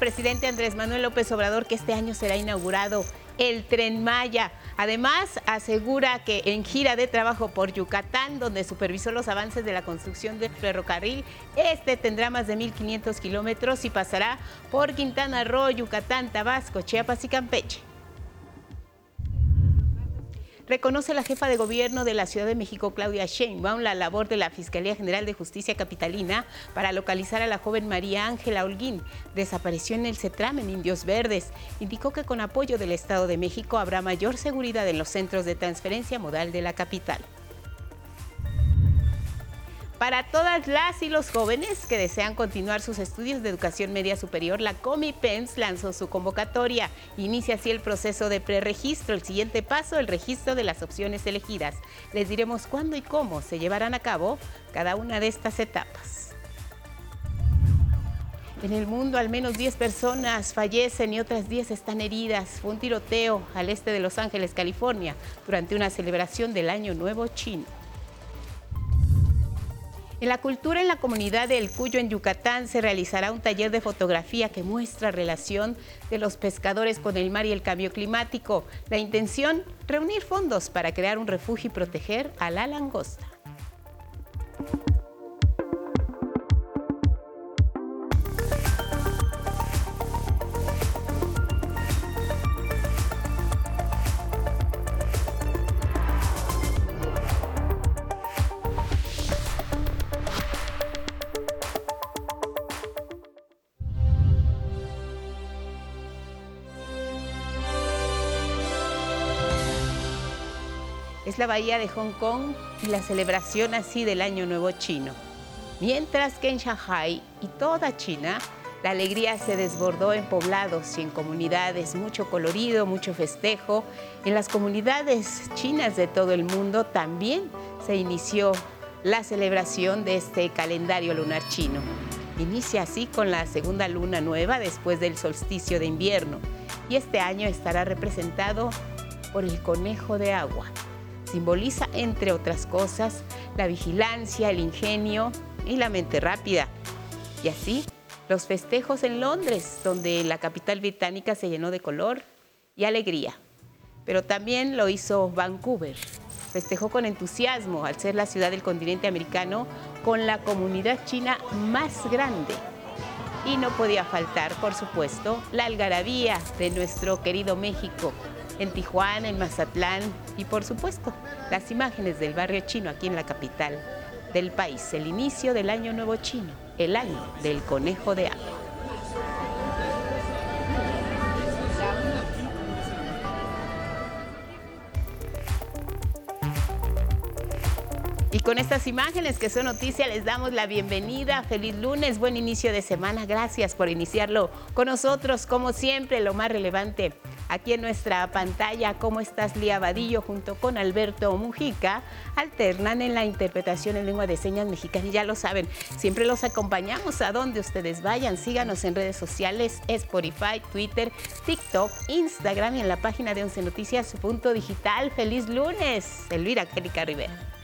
presidente Andrés Manuel López Obrador que este año será inaugurado el tren Maya. Además, asegura que en gira de trabajo por Yucatán, donde supervisó los avances de la construcción del ferrocarril, este tendrá más de 1.500 kilómetros y pasará por Quintana Roo, Yucatán, Tabasco, Chiapas y Campeche reconoce la jefa de gobierno de la Ciudad de México, Claudia Sheinbaum, la labor de la Fiscalía General de Justicia Capitalina para localizar a la joven María Ángela Holguín. Desapareció en el CETRAM en Indios Verdes. Indicó que con apoyo del Estado de México habrá mayor seguridad en los centros de transferencia modal de la capital para todas las y los jóvenes que desean continuar sus estudios de educación media superior, la ComiPens lanzó su convocatoria. Inicia así el proceso de preregistro. El siguiente paso, el registro de las opciones elegidas. Les diremos cuándo y cómo se llevarán a cabo cada una de estas etapas. En el mundo al menos 10 personas fallecen y otras 10 están heridas. Fue un tiroteo al este de Los Ángeles, California, durante una celebración del Año Nuevo Chino. En la cultura en la comunidad del Cuyo en Yucatán se realizará un taller de fotografía que muestra relación de los pescadores con el mar y el cambio climático. La intención, reunir fondos para crear un refugio y proteger a la langosta. La bahía de Hong Kong y la celebración así del Año Nuevo Chino. Mientras que en Shanghai y toda China, la alegría se desbordó en poblados y en comunidades, mucho colorido, mucho festejo. En las comunidades chinas de todo el mundo también se inició la celebración de este calendario lunar chino. Inicia así con la segunda luna nueva después del solsticio de invierno y este año estará representado por el conejo de agua. Simboliza, entre otras cosas, la vigilancia, el ingenio y la mente rápida. Y así, los festejos en Londres, donde la capital británica se llenó de color y alegría. Pero también lo hizo Vancouver. Festejó con entusiasmo al ser la ciudad del continente americano con la comunidad china más grande. Y no podía faltar, por supuesto, la algarabía de nuestro querido México, en Tijuana, en Mazatlán y por supuesto las imágenes del barrio chino aquí en la capital del país, el inicio del año nuevo chino, el año del conejo de agua. Y con estas imágenes que son noticia les damos la bienvenida. Feliz lunes, buen inicio de semana. Gracias por iniciarlo con nosotros. Como siempre, lo más relevante aquí en nuestra pantalla. ¿Cómo estás, Lía Vadillo? Junto con Alberto Mujica, alternan en la interpretación en lengua de señas mexicana. Y ya lo saben, siempre los acompañamos a donde ustedes vayan. Síganos en redes sociales, Spotify, Twitter, TikTok, Instagram y en la página de Once Noticias. Digital. Feliz lunes, Elvira Angélica Rivera.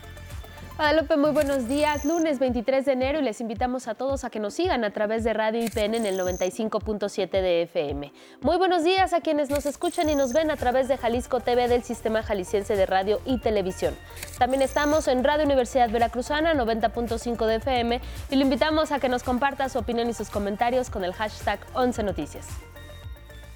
Guadalupe, muy buenos días. Lunes 23 de enero y les invitamos a todos a que nos sigan a través de Radio IPN en el 95.7 de FM. Muy buenos días a quienes nos escuchan y nos ven a través de Jalisco TV del Sistema Jalisciense de Radio y Televisión. También estamos en Radio Universidad Veracruzana 90.5 de FM y le invitamos a que nos comparta su opinión y sus comentarios con el hashtag 11 Noticias.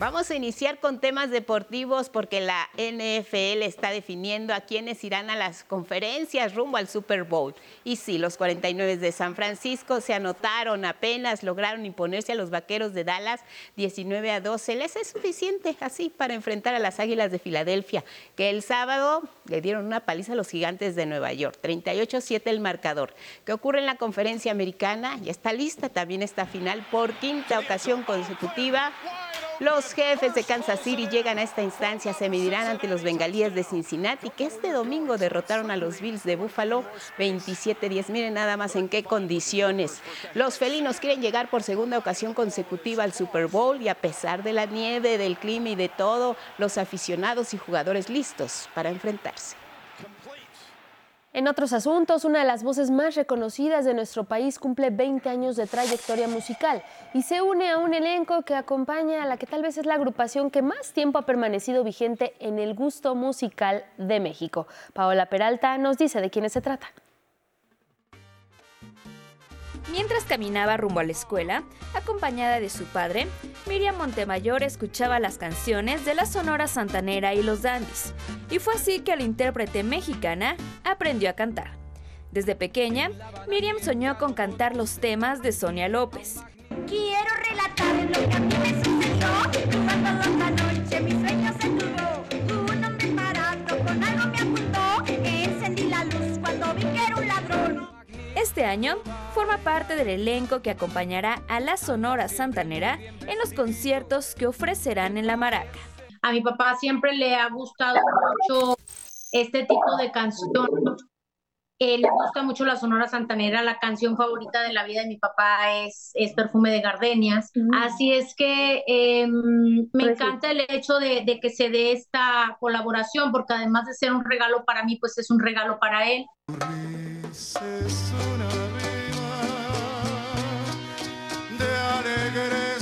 Vamos a iniciar con temas deportivos porque la NFL está definiendo a quienes irán a las conferencias rumbo al Super Bowl. Y sí, los 49 de San Francisco se anotaron apenas, lograron imponerse a los Vaqueros de Dallas 19 a 12. Les es suficiente así para enfrentar a las Águilas de Filadelfia, que el sábado le dieron una paliza a los Gigantes de Nueva York. 38-7 el marcador. ¿Qué ocurre en la conferencia americana? Ya está lista también esta final por quinta ocasión consecutiva. Los jefes de Kansas City llegan a esta instancia, se medirán ante los bengalíes de Cincinnati, que este domingo derrotaron a los Bills de Buffalo 27-10. Miren nada más en qué condiciones. Los felinos quieren llegar por segunda ocasión consecutiva al Super Bowl y a pesar de la nieve, del clima y de todo, los aficionados y jugadores listos para enfrentarse. En otros asuntos, una de las voces más reconocidas de nuestro país cumple 20 años de trayectoria musical y se une a un elenco que acompaña a la que tal vez es la agrupación que más tiempo ha permanecido vigente en el gusto musical de México. Paola Peralta nos dice de quiénes se trata. Mientras caminaba rumbo a la escuela, acompañada de su padre, Miriam Montemayor escuchaba las canciones de la Sonora Santanera y los Dandys, y fue así que la intérprete mexicana aprendió a cantar. Desde pequeña, Miriam soñó con cantar los temas de Sonia López. Quiero relatar lo que a mí me sucedió Este año forma parte del elenco que acompañará a la Sonora Santanera en los conciertos que ofrecerán en la Maraca. A mi papá siempre le ha gustado mucho este tipo de canción. Eh, le gusta mucho la Sonora Santanera, la canción favorita de la vida de mi papá es, es Perfume de Gardenias. Así es que em, me encanta el hecho de, de, que se dé esta colaboración, porque además de ser un regalo para mí, pues es un regalo para él. Además de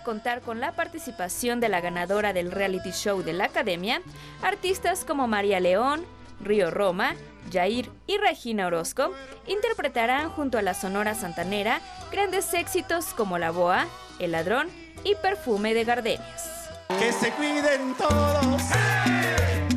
contar con la participación de la ganadora del reality show de la Academia, artistas como María León, Río Roma, Jair y Regina Orozco interpretarán junto a la Sonora Santanera grandes éxitos como La Boa, El Ladrón y Perfume de Gardenias. Que se cuiden todos.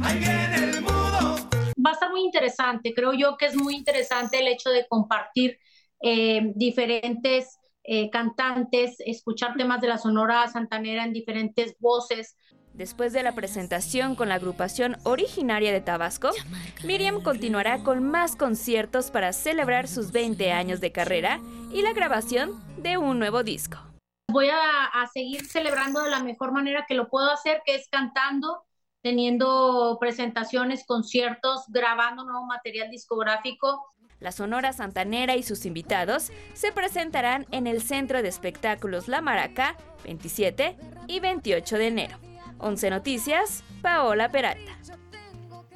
Ahí viene el mudo. Va a estar muy interesante. Creo yo que es muy interesante el hecho de compartir eh, diferentes eh, cantantes, escuchar temas de la Sonora Santanera en diferentes voces. Después de la presentación con la agrupación originaria de Tabasco, Miriam continuará con más conciertos para celebrar sus 20 años de carrera y la grabación de un nuevo disco. Voy a, a seguir celebrando de la mejor manera que lo puedo hacer, que es cantando, teniendo presentaciones, conciertos, grabando nuevo material discográfico. La Sonora Santanera y sus invitados se presentarán en el Centro de Espectáculos La Maraca 27 y 28 de enero. 11 Noticias, Paola Peralta.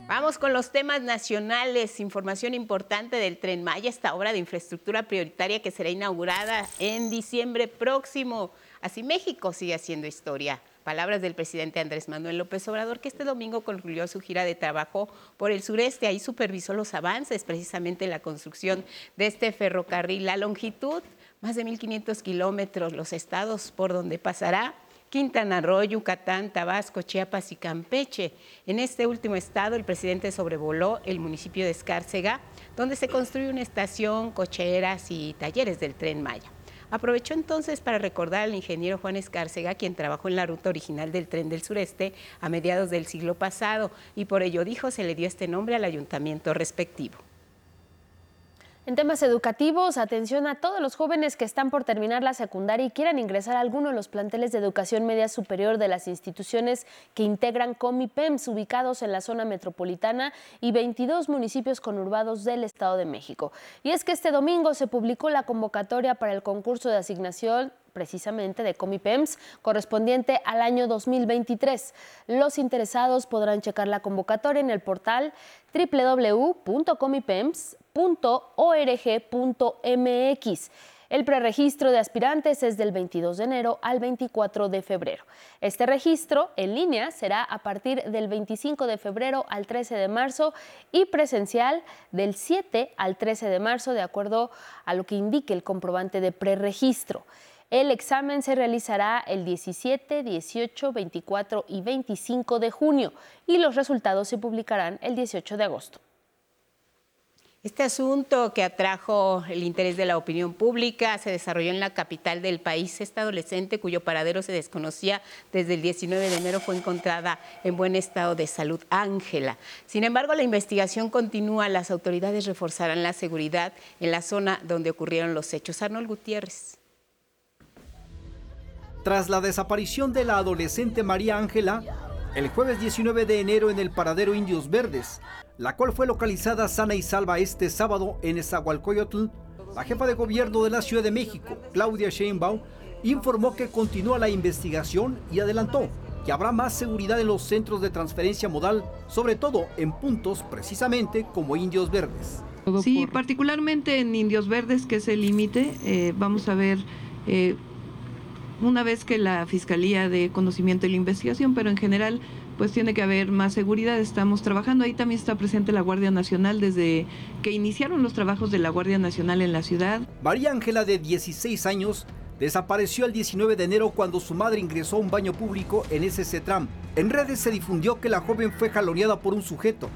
Vamos con los temas nacionales. Información importante del Tren Maya, esta obra de infraestructura prioritaria que será inaugurada en diciembre próximo. Así México sigue haciendo historia. Palabras del presidente Andrés Manuel López Obrador, que este domingo concluyó su gira de trabajo por el sureste. Ahí supervisó los avances, precisamente en la construcción de este ferrocarril. La longitud, más de 1.500 kilómetros, los estados por donde pasará Quintana Roo, Yucatán, Tabasco, Chiapas y Campeche. En este último estado, el presidente sobrevoló el municipio de Escárcega, donde se construye una estación, cocheras y talleres del tren Maya. Aprovechó entonces para recordar al ingeniero Juan Escárcega, quien trabajó en la ruta original del tren del sureste a mediados del siglo pasado, y por ello dijo se le dio este nombre al ayuntamiento respectivo. En temas educativos, atención a todos los jóvenes que están por terminar la secundaria y quieran ingresar a alguno de los planteles de educación media superior de las instituciones que integran COMIPEMS ubicados en la zona metropolitana y 22 municipios conurbados del Estado de México. Y es que este domingo se publicó la convocatoria para el concurso de asignación precisamente de Comipems, correspondiente al año 2023. Los interesados podrán checar la convocatoria en el portal www.comipems.org.mx. El preregistro de aspirantes es del 22 de enero al 24 de febrero. Este registro en línea será a partir del 25 de febrero al 13 de marzo y presencial del 7 al 13 de marzo, de acuerdo a lo que indique el comprobante de preregistro. El examen se realizará el 17, 18, 24 y 25 de junio y los resultados se publicarán el 18 de agosto. Este asunto que atrajo el interés de la opinión pública se desarrolló en la capital del país. Esta adolescente, cuyo paradero se desconocía desde el 19 de enero, fue encontrada en buen estado de salud, Ángela. Sin embargo, la investigación continúa. Las autoridades reforzarán la seguridad en la zona donde ocurrieron los hechos. Arnold Gutiérrez. Tras la desaparición de la adolescente María Ángela, el jueves 19 de enero en el paradero Indios Verdes, la cual fue localizada sana y salva este sábado en Esahualcoyotl, la jefa de gobierno de la Ciudad de México, Claudia Sheinbaum, informó que continúa la investigación y adelantó que habrá más seguridad en los centros de transferencia modal, sobre todo en puntos precisamente como Indios Verdes. Sí, particularmente en Indios Verdes, que es el límite, eh, vamos a ver eh, una vez que la Fiscalía de Conocimiento y la Investigación, pero en general pues tiene que haber más seguridad, estamos trabajando, ahí también está presente la Guardia Nacional desde que iniciaron los trabajos de la Guardia Nacional en la ciudad. María Ángela, de 16 años, desapareció el 19 de enero cuando su madre ingresó a un baño público en ese CETRAM. En redes se difundió que la joven fue jaloneada por un sujeto.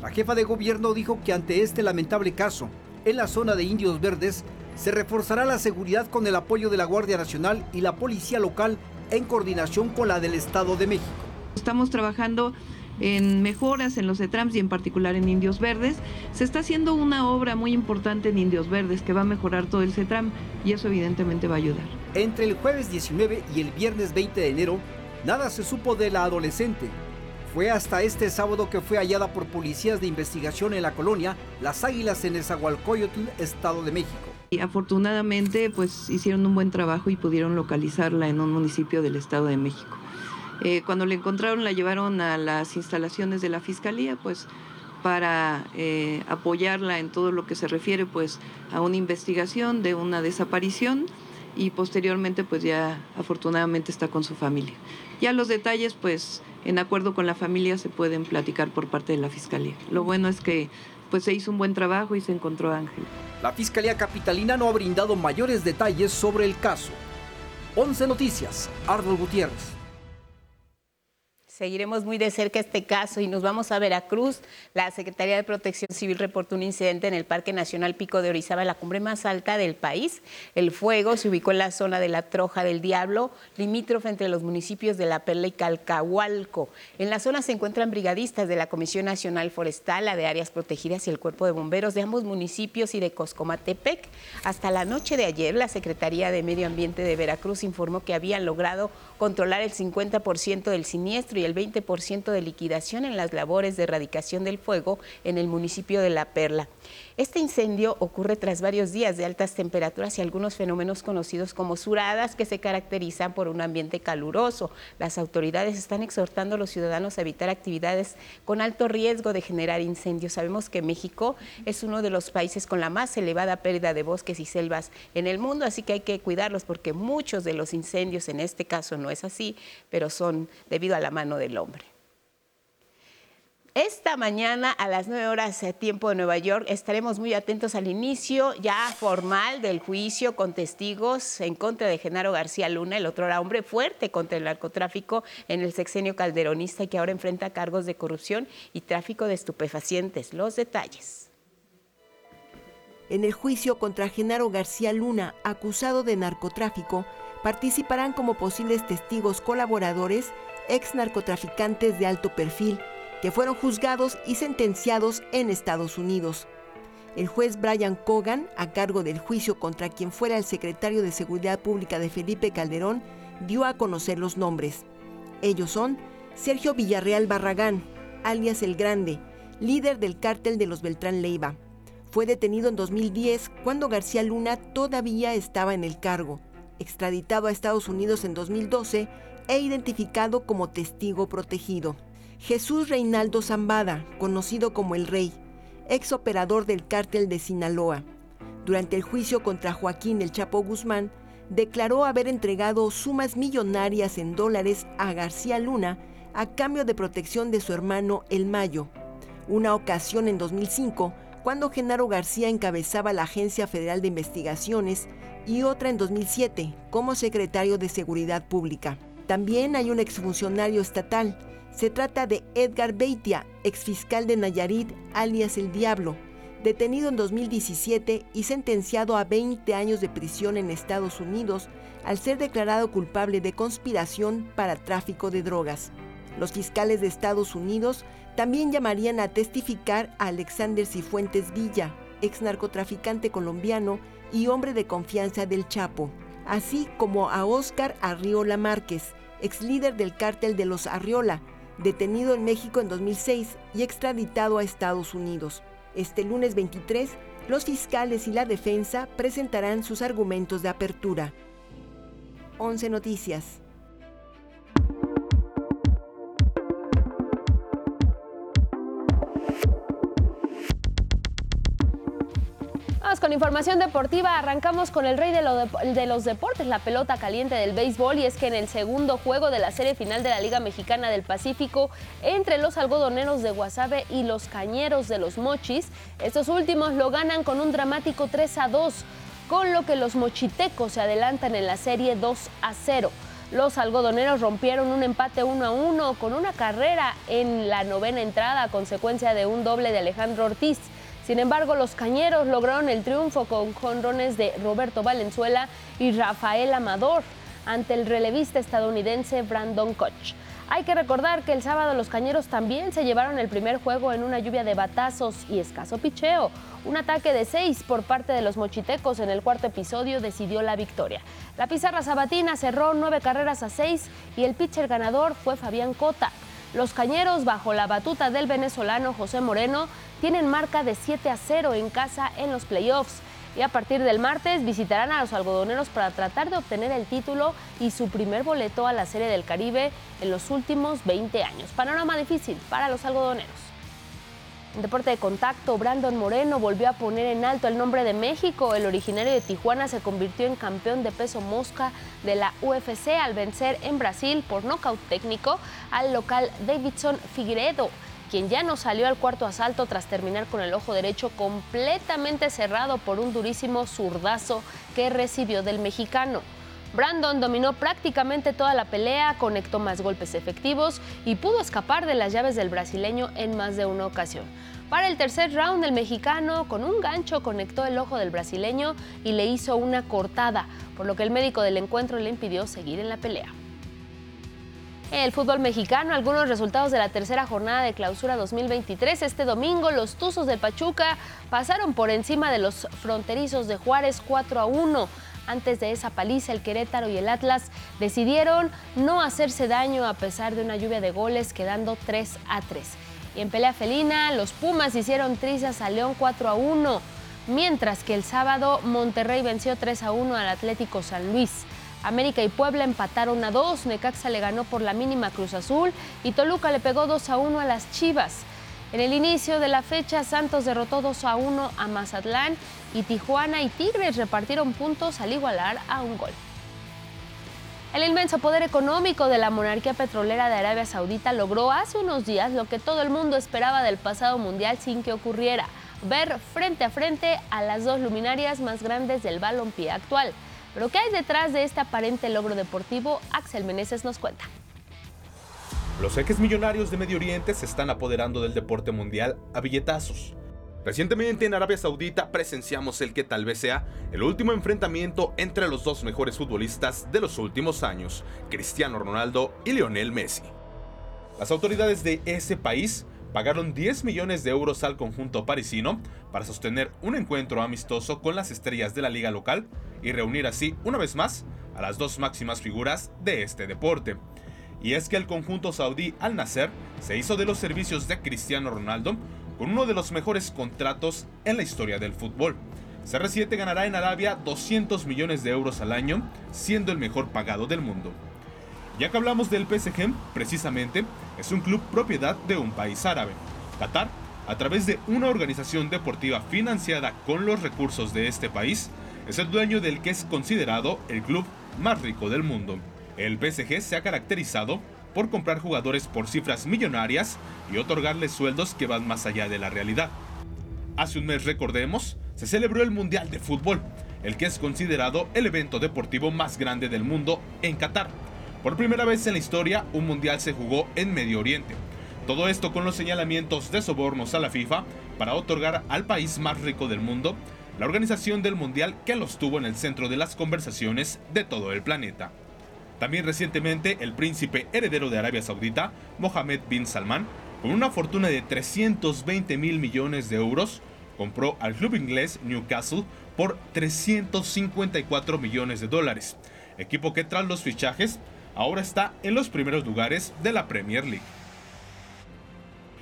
La jefa de gobierno dijo que ante este lamentable caso, en la zona de Indios Verdes, se reforzará la seguridad con el apoyo de la Guardia Nacional y la Policía Local en coordinación con la del Estado de México. Estamos trabajando en mejoras en los CETRAMS y en particular en Indios Verdes. Se está haciendo una obra muy importante en Indios Verdes que va a mejorar todo el CETRAM y eso evidentemente va a ayudar. Entre el jueves 19 y el viernes 20 de enero, nada se supo de la adolescente. Fue hasta este sábado que fue hallada por policías de investigación en la colonia Las Águilas en Esahualcoyotl, Estado de México. Y afortunadamente, pues hicieron un buen trabajo y pudieron localizarla en un municipio del Estado de México. Eh, cuando la encontraron, la llevaron a las instalaciones de la fiscalía, pues para eh, apoyarla en todo lo que se refiere, pues a una investigación de una desaparición y posteriormente, pues ya afortunadamente está con su familia. Ya los detalles, pues en acuerdo con la familia se pueden platicar por parte de la fiscalía. Lo bueno es que pues se hizo un buen trabajo y se encontró a Ángel. La Fiscalía Capitalina no ha brindado mayores detalles sobre el caso. 11 Noticias, Arnold Gutiérrez. Seguiremos muy de cerca este caso y nos vamos a Veracruz. La Secretaría de Protección Civil reportó un incidente en el Parque Nacional Pico de Orizaba, la cumbre más alta del país. El fuego se ubicó en la zona de la Troja del Diablo, limítrofe entre los municipios de La Perla y Calcahualco. En la zona se encuentran brigadistas de la Comisión Nacional Forestal, la de Áreas Protegidas y el Cuerpo de Bomberos de ambos municipios y de Coscomatepec. Hasta la noche de ayer, la Secretaría de Medio Ambiente de Veracruz informó que habían logrado controlar el 50% del siniestro y el 20% de liquidación en las labores de erradicación del fuego en el municipio de La Perla. Este incendio ocurre tras varios días de altas temperaturas y algunos fenómenos conocidos como suradas que se caracterizan por un ambiente caluroso. Las autoridades están exhortando a los ciudadanos a evitar actividades con alto riesgo de generar incendios. Sabemos que México es uno de los países con la más elevada pérdida de bosques y selvas en el mundo, así que hay que cuidarlos porque muchos de los incendios, en este caso no es así, pero son debido a la mano del hombre. Esta mañana a las 9 horas tiempo de Nueva York estaremos muy atentos al inicio ya formal del juicio con testigos en contra de Genaro García Luna, el otro hombre fuerte contra el narcotráfico en el sexenio calderonista y que ahora enfrenta cargos de corrupción y tráfico de estupefacientes. Los detalles. En el juicio contra Genaro García Luna, acusado de narcotráfico, participarán como posibles testigos colaboradores ex narcotraficantes de alto perfil que fueron juzgados y sentenciados en Estados Unidos. El juez Brian Cogan, a cargo del juicio contra quien fuera el secretario de Seguridad Pública de Felipe Calderón, dio a conocer los nombres. Ellos son Sergio Villarreal Barragán, alias El Grande, líder del cártel de los Beltrán Leiva. Fue detenido en 2010 cuando García Luna todavía estaba en el cargo, extraditado a Estados Unidos en 2012 e identificado como testigo protegido. Jesús Reinaldo Zambada, conocido como el Rey, ex operador del cártel de Sinaloa. Durante el juicio contra Joaquín El Chapo Guzmán, declaró haber entregado sumas millonarias en dólares a García Luna a cambio de protección de su hermano El Mayo. Una ocasión en 2005, cuando Genaro García encabezaba la Agencia Federal de Investigaciones, y otra en 2007 como secretario de Seguridad Pública. También hay un exfuncionario estatal, se trata de Edgar Beitia, exfiscal de Nayarit, alias El Diablo, detenido en 2017 y sentenciado a 20 años de prisión en Estados Unidos al ser declarado culpable de conspiración para tráfico de drogas. Los fiscales de Estados Unidos también llamarían a testificar a Alexander Cifuentes Villa, ex narcotraficante colombiano y hombre de confianza del Chapo, así como a Óscar Arriola Márquez, ex líder del cártel de los Arriola, detenido en México en 2006 y extraditado a Estados Unidos. Este lunes 23, los fiscales y la defensa presentarán sus argumentos de apertura. 11 Noticias. Con información deportiva. Arrancamos con el rey de, de, los deportes, la pelota caliente del béisbol. Y es que en el segundo juego de la serie final de la Liga Mexicana del Pacífico, entre los algodoneros de Guasave y los cañeros de los mochis, estos últimos lo ganan con un dramático 3 a 2, con lo que los mochitecos se adelantan en la serie 2 a 0. Los algodoneros rompieron un empate 1 a 1 con una carrera en la novena entrada a consecuencia de un doble de Alejandro Ortiz. Sin embargo, los cañeros lograron el triunfo con jonrones de Roberto Valenzuela y Rafael Amador ante el relevista estadounidense Brandon Koch. Hay que recordar que el sábado los cañeros también se llevaron el primer juego en una lluvia de batazos y escaso picheo. Un ataque de seis por parte de los mochitecos en el cuarto episodio decidió la victoria. La pizarra sabatina cerró nueve carreras a seis y el pitcher ganador fue Fabián Cota. Los cañeros, bajo la batuta del venezolano José Moreno, tienen marca de 7 a 0 en casa en los playoffs y a partir del martes visitarán a los algodoneros para tratar de obtener el título y su primer boleto a la Serie del Caribe en los últimos 20 años. Panorama difícil para los algodoneros. En deporte de contacto, Brandon Moreno volvió a poner en alto el nombre de México. El originario de Tijuana se convirtió en campeón de peso mosca de la UFC al vencer en Brasil por nocaut técnico al local Davidson Figueiredo quien ya no salió al cuarto asalto tras terminar con el ojo derecho completamente cerrado por un durísimo zurdazo que recibió del mexicano. Brandon dominó prácticamente toda la pelea, conectó más golpes efectivos y pudo escapar de las llaves del brasileño en más de una ocasión. Para el tercer round, el mexicano con un gancho conectó el ojo del brasileño y le hizo una cortada, por lo que el médico del encuentro le impidió seguir en la pelea. El fútbol mexicano, algunos resultados de la tercera jornada de clausura 2023. Este domingo los Tuzos de Pachuca pasaron por encima de los fronterizos de Juárez 4 a 1. Antes de esa paliza, el Querétaro y el Atlas decidieron no hacerse daño a pesar de una lluvia de goles, quedando 3 a 3. Y en pelea felina, los Pumas hicieron trizas a León 4 a 1, mientras que el sábado Monterrey venció 3 a 1 al Atlético San Luis. América y Puebla empataron a dos, Necaxa le ganó por la mínima Cruz Azul y Toluca le pegó 2 a 1 a las Chivas. En el inicio de la fecha, Santos derrotó 2 a 1 a Mazatlán y Tijuana y Tigres repartieron puntos al igualar a un gol. El inmenso poder económico de la monarquía petrolera de Arabia Saudita logró hace unos días lo que todo el mundo esperaba del pasado mundial sin que ocurriera, ver frente a frente a las dos luminarias más grandes del balompié actual. Pero ¿qué hay detrás de este aparente logro deportivo? Axel Meneses nos cuenta. Los ejes millonarios de Medio Oriente se están apoderando del deporte mundial a billetazos. Recientemente en Arabia Saudita presenciamos el que tal vez sea el último enfrentamiento entre los dos mejores futbolistas de los últimos años, Cristiano Ronaldo y Lionel Messi. Las autoridades de ese país pagaron 10 millones de euros al conjunto parisino para sostener un encuentro amistoso con las estrellas de la liga local y reunir así una vez más a las dos máximas figuras de este deporte. Y es que el conjunto saudí Al Nasser se hizo de los servicios de Cristiano Ronaldo con uno de los mejores contratos en la historia del fútbol. CR7 ganará en Arabia 200 millones de euros al año, siendo el mejor pagado del mundo. Ya que hablamos del PSG, precisamente, es un club propiedad de un país árabe. Qatar, a través de una organización deportiva financiada con los recursos de este país, es el dueño del que es considerado el club más rico del mundo. El PSG se ha caracterizado por comprar jugadores por cifras millonarias y otorgarles sueldos que van más allá de la realidad. Hace un mes, recordemos, se celebró el Mundial de Fútbol, el que es considerado el evento deportivo más grande del mundo en Qatar por primera vez en la historia, un mundial se jugó en Medio Oriente. Todo esto con los señalamientos de sobornos a la FIFA para otorgar al país más rico del mundo la organización del mundial que los tuvo en el centro de las conversaciones de todo el planeta. También recientemente el príncipe heredero de Arabia Saudita, Mohammed bin Salman, con una fortuna de 320 mil millones de euros, compró al club inglés Newcastle por 354 millones de dólares, equipo que tras los fichajes ahora está en los primeros lugares de la Premier League.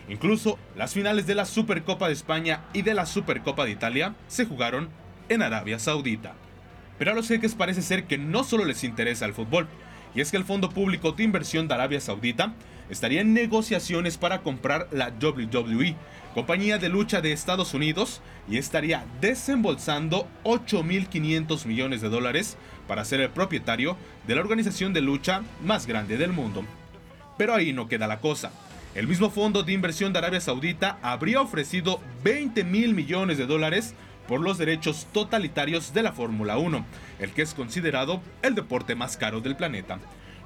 Incluso las finales de la Supercopa de España y de la Supercopa de Italia se jugaron en Arabia Saudita. Pero a los jeques parece ser que no solo les interesa el fútbol, y es que el Fondo Público de Inversión de Arabia Saudita estaría en negociaciones para comprar la WWE, compañía de lucha de Estados Unidos, y estaría desembolsando 8.500 millones de dólares para ser el propietario de la organización de lucha más grande del mundo. Pero ahí no queda la cosa. El mismo fondo de inversión de Arabia Saudita habría ofrecido 20 mil millones de dólares por los derechos totalitarios de la Fórmula 1, el que es considerado el deporte más caro del planeta.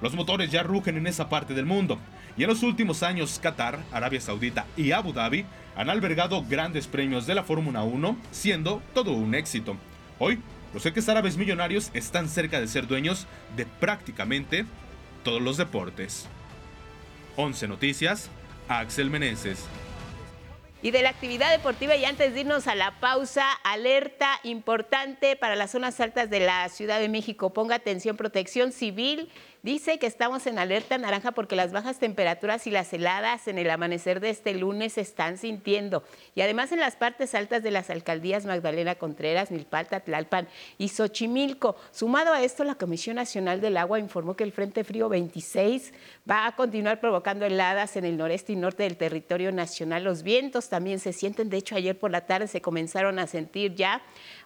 Los motores ya rugen en esa parte del mundo, y en los últimos años Qatar, Arabia Saudita y Abu Dhabi han albergado grandes premios de la Fórmula 1, siendo todo un éxito. Hoy, los jeques árabes millonarios están cerca de ser dueños de prácticamente todos los deportes. 11 Noticias, Axel Meneses. Y de la actividad deportiva, y antes de irnos a la pausa, alerta importante para las zonas altas de la Ciudad de México. Ponga atención, protección civil Dice que estamos en alerta naranja porque las bajas temperaturas y las heladas en el amanecer de este lunes se están sintiendo. Y además en las partes altas de las alcaldías Magdalena Contreras, Milpalta, Tlalpan y Xochimilco. Sumado a esto, la Comisión Nacional del Agua informó que el Frente Frío 26 va a continuar provocando heladas en el noreste y norte del territorio nacional. Los vientos también se sienten. De hecho, ayer por la tarde se comenzaron a sentir ya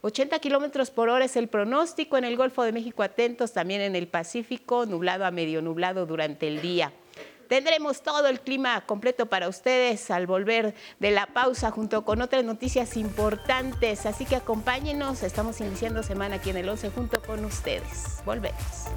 80 kilómetros por hora es el pronóstico en el Golfo de México. Atentos también en el Pacífico, a medio nublado durante el día. Tendremos todo el clima completo para ustedes al volver de la pausa junto con otras noticias importantes. Así que acompáñenos. Estamos iniciando semana aquí en el 11 junto con ustedes. Volvemos.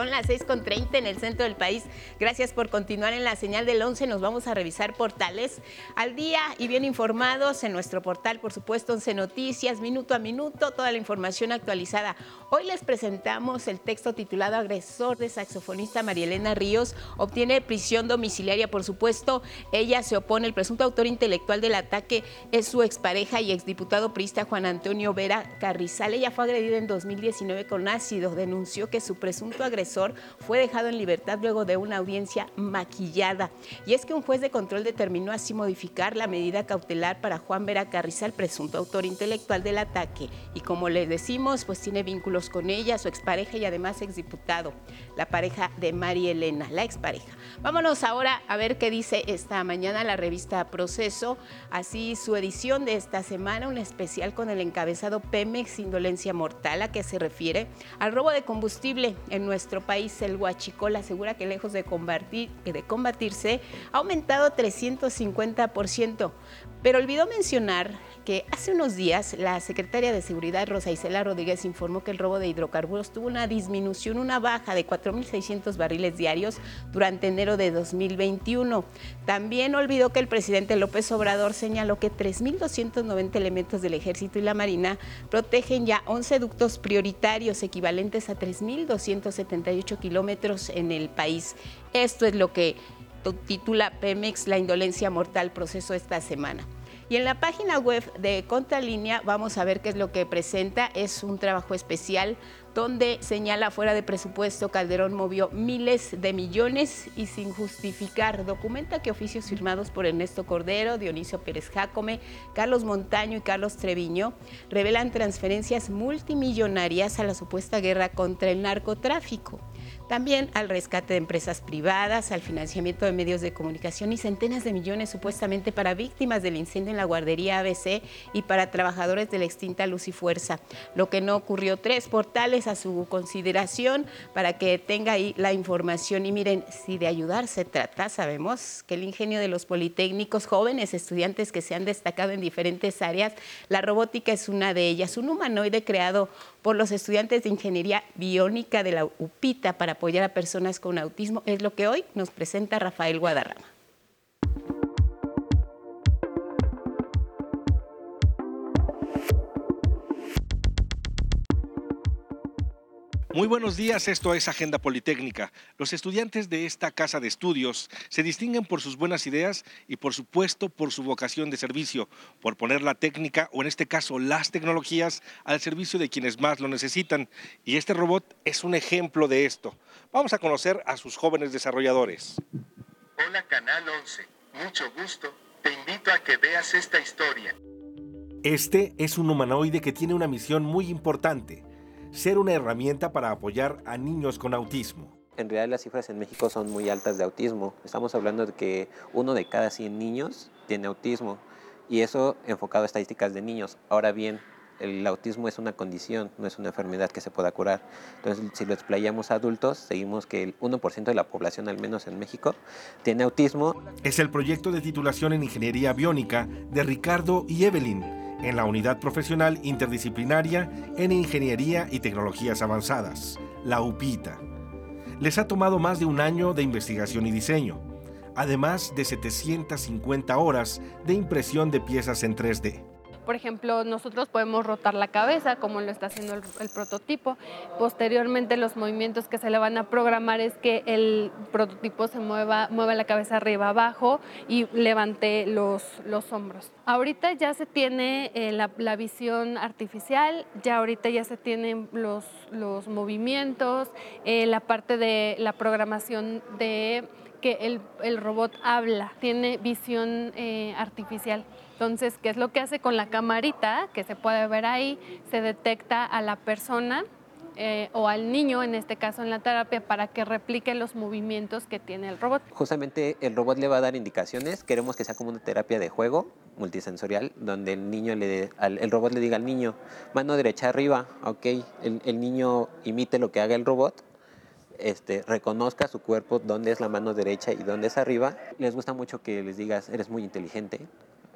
Son las 6.30 en el centro del país. Gracias por continuar en la señal del 11. Nos vamos a revisar portales al día y bien informados en nuestro portal, por supuesto, 11 Noticias, minuto a minuto, toda la información actualizada. Hoy les presentamos el texto titulado Agresor de saxofonista María Elena Ríos. Obtiene prisión domiciliaria, por supuesto. Ella se opone. El presunto autor intelectual del ataque es su expareja y exdiputado priista Juan Antonio Vera Carrizal. Ella fue agredida en 2019 con ácido. Denunció que su presunto agresor fue dejado en libertad luego de una audiencia maquillada. Y es que un juez de control determinó así modificar la medida cautelar para Juan Vera Carrizal, presunto autor intelectual del ataque. Y como les decimos, pues tiene vínculos con ella, su expareja y además exdiputado, la pareja de María Elena, la expareja. Vámonos ahora a ver qué dice esta mañana la revista Proceso, así su edición de esta semana, un especial con el encabezado Pemex Indolencia Mortal, a que se refiere al robo de combustible en nuestro país, el huachicol asegura que lejos de, de combatirse, ha aumentado 350%. Pero olvidó mencionar que hace unos días la secretaria de Seguridad, Rosa Isela Rodríguez, informó que el robo de hidrocarburos tuvo una disminución, una baja de 4.600 barriles diarios durante enero de 2021. También olvidó que el presidente López Obrador señaló que 3.290 elementos del Ejército y la Marina protegen ya 11 ductos prioritarios equivalentes a 3.278 kilómetros en el país. Esto es lo que titula Pemex La indolencia mortal proceso esta semana. Y en la página web de Contralínea vamos a ver qué es lo que presenta. Es un trabajo especial donde señala fuera de presupuesto Calderón movió miles de millones y sin justificar. Documenta que oficios firmados por Ernesto Cordero, Dionisio Pérez Jácome, Carlos Montaño y Carlos Treviño revelan transferencias multimillonarias a la supuesta guerra contra el narcotráfico también al rescate de empresas privadas, al financiamiento de medios de comunicación y centenas de millones supuestamente para víctimas del incendio en la guardería ABC y para trabajadores de la extinta Luz y Fuerza. Lo que no ocurrió, tres portales a su consideración para que tenga ahí la información. Y miren, si de ayudar se trata, sabemos que el ingenio de los politécnicos, jóvenes estudiantes que se han destacado en diferentes áreas, la robótica es una de ellas, un humanoide creado por los estudiantes de Ingeniería Biónica de la UPITA para apoyar a personas con autismo. Es lo que hoy nos presenta Rafael Guadarrama. Muy buenos días, esto es Agenda Politécnica. Los estudiantes de esta casa de estudios se distinguen por sus buenas ideas y por supuesto por su vocación de servicio, por poner la técnica o en este caso las tecnologías al servicio de quienes más lo necesitan. Y este robot es un ejemplo de esto. Vamos a conocer a sus jóvenes desarrolladores. Hola Canal 11, mucho gusto. Te invito a que veas esta historia. Este es un humanoide que tiene una misión muy importante ser una herramienta para apoyar a niños con autismo. En realidad las cifras en México son muy altas de autismo. Estamos hablando de que uno de cada 100 niños tiene autismo y eso enfocado a estadísticas de niños. Ahora bien, el autismo es una condición, no es una enfermedad que se pueda curar. Entonces, si lo explayamos a adultos, seguimos que el 1% de la población, al menos en México, tiene autismo. Es el proyecto de titulación en Ingeniería Biónica de Ricardo y Evelyn en la Unidad Profesional Interdisciplinaria en Ingeniería y Tecnologías Avanzadas, la UPITA. Les ha tomado más de un año de investigación y diseño, además de 750 horas de impresión de piezas en 3D. Por ejemplo, nosotros podemos rotar la cabeza, como lo está haciendo el, prototipo. Posteriormente, los movimientos que se le van a programar es que el prototipo se mueva, mueva la cabeza arriba abajo y levante los, los hombros. Ahorita ya se tiene eh, la, visión artificial, ya ahorita ya se tienen los, los movimientos, eh, la parte de la programación de que el, el robot habla, tiene visión eh, artificial. Entonces, ¿qué es lo que hace con la camarita que se puede ver ahí? Se detecta a la persona eh, o al niño, en este caso en la terapia, para que replique los movimientos que tiene el robot. Justamente el robot le va a dar indicaciones. Queremos que sea como una terapia de juego multisensorial, donde el niño le, el robot le diga al niño, mano derecha arriba, ok, el, el niño imite lo que haga el robot este, reconozca su cuerpo, dónde es la mano derecha y dónde es arriba. Les gusta mucho que les digas, eres muy inteligente,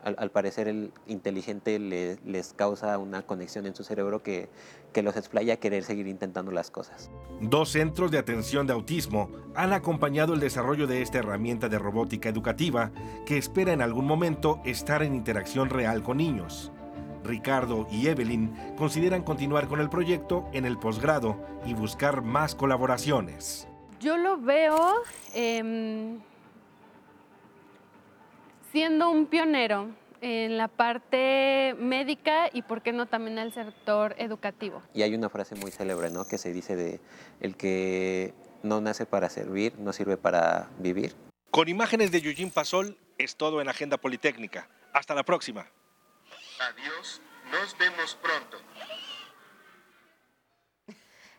al, parecer el inteligente les causa una conexión en su cerebro que, que los explaya a querer seguir intentando las cosas. Dos centros de atención de autismo han acompañado el desarrollo de esta herramienta de robótica educativa que espera en algún momento estar en interacción real con niños. Ricardo y Evelyn consideran continuar con el proyecto en el posgrado y buscar más colaboraciones. Yo lo veo em, siendo un pionero en la parte médica y por qué no también en el sector educativo. Y hay una frase muy célebre, ¿no? Que se dice de el que no nace para servir, no sirve para vivir. Con imágenes de Eugene Pasol es todo en Agenda Politécnica. Hasta la próxima. Adiós, nos vemos pronto.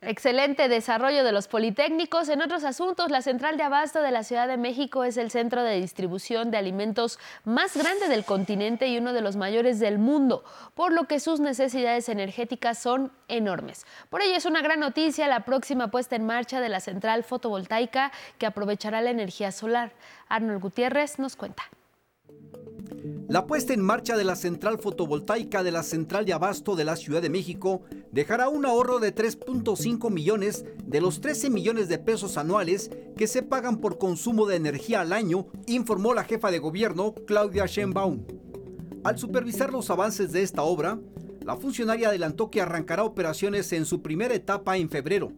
Excelente desarrollo de los politécnicos. En otros asuntos, la central de abasto de la Ciudad de México es el centro de distribución de alimentos más grande del continente y uno de los mayores del mundo, por lo que sus necesidades energéticas son enormes. Por ello es una gran noticia la próxima puesta en marcha de la central fotovoltaica que aprovechará la energía solar. Arnold Gutiérrez nos cuenta. La puesta en marcha de la central fotovoltaica de la central de abasto de la Ciudad de México dejará un ahorro de 3.5 millones de los 13 millones de pesos anuales que se pagan por consumo de energía al año, informó la jefa de gobierno Claudia Sheinbaum. Al supervisar los avances de esta obra, la funcionaria adelantó que arrancará operaciones en su primera etapa en febrero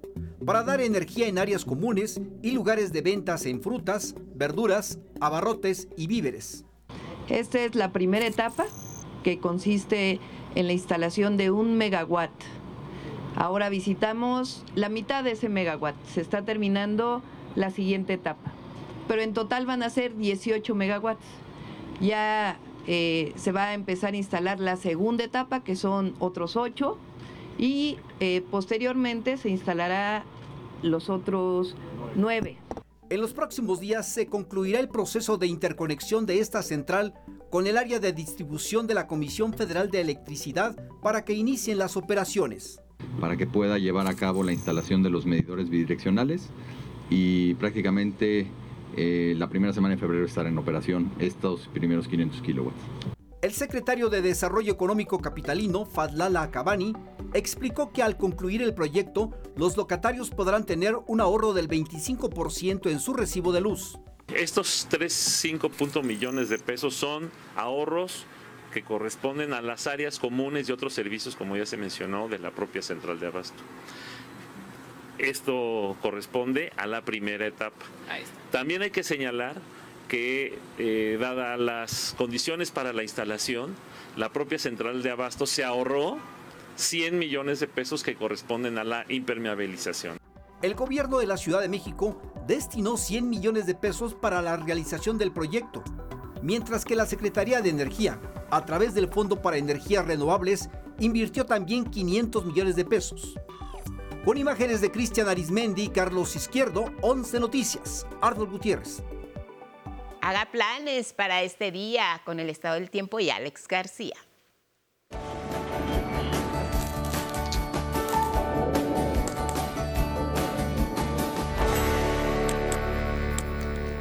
para dar energía en áreas comunes y lugares de ventas en frutas, verduras, abarrotes y víveres. Esta es la primera etapa que consiste en la instalación de un megawatt. Ahora visitamos la mitad de ese megawatt. Se está terminando la siguiente etapa. Pero en total van a ser 18 megawatts. Ya eh, se va a empezar a instalar la segunda etapa, que son otros 8. Y eh, posteriormente se instalará los otros 9. En los próximos días se concluirá el proceso de interconexión de esta central con el área de distribución de la Comisión Federal de Electricidad para que inicien las operaciones. Para que pueda llevar a cabo la instalación de los medidores bidireccionales y prácticamente eh, la primera semana de febrero estar en operación estos primeros 500 kilowatts. El secretario de Desarrollo Económico Capitalino, Fadlala Cabani, explicó que al concluir el proyecto, los locatarios podrán tener un ahorro del 25% en su recibo de luz. Estos 3,5 millones de pesos son ahorros que corresponden a las áreas comunes y otros servicios, como ya se mencionó, de la propia central de abasto. Esto corresponde a la primera etapa. También hay que señalar que, eh, dadas las condiciones para la instalación, la propia central de abasto se ahorró 100 millones de pesos que corresponden a la impermeabilización. El gobierno de la Ciudad de México destinó 100 millones de pesos para la realización del proyecto, mientras que la Secretaría de Energía, a través del Fondo para Energías Renovables, invirtió también 500 millones de pesos. Con imágenes de Cristian Arismendi y Carlos Izquierdo, 11 Noticias, Arnold Gutiérrez. Haga planes para este día con el estado del tiempo y Alex García.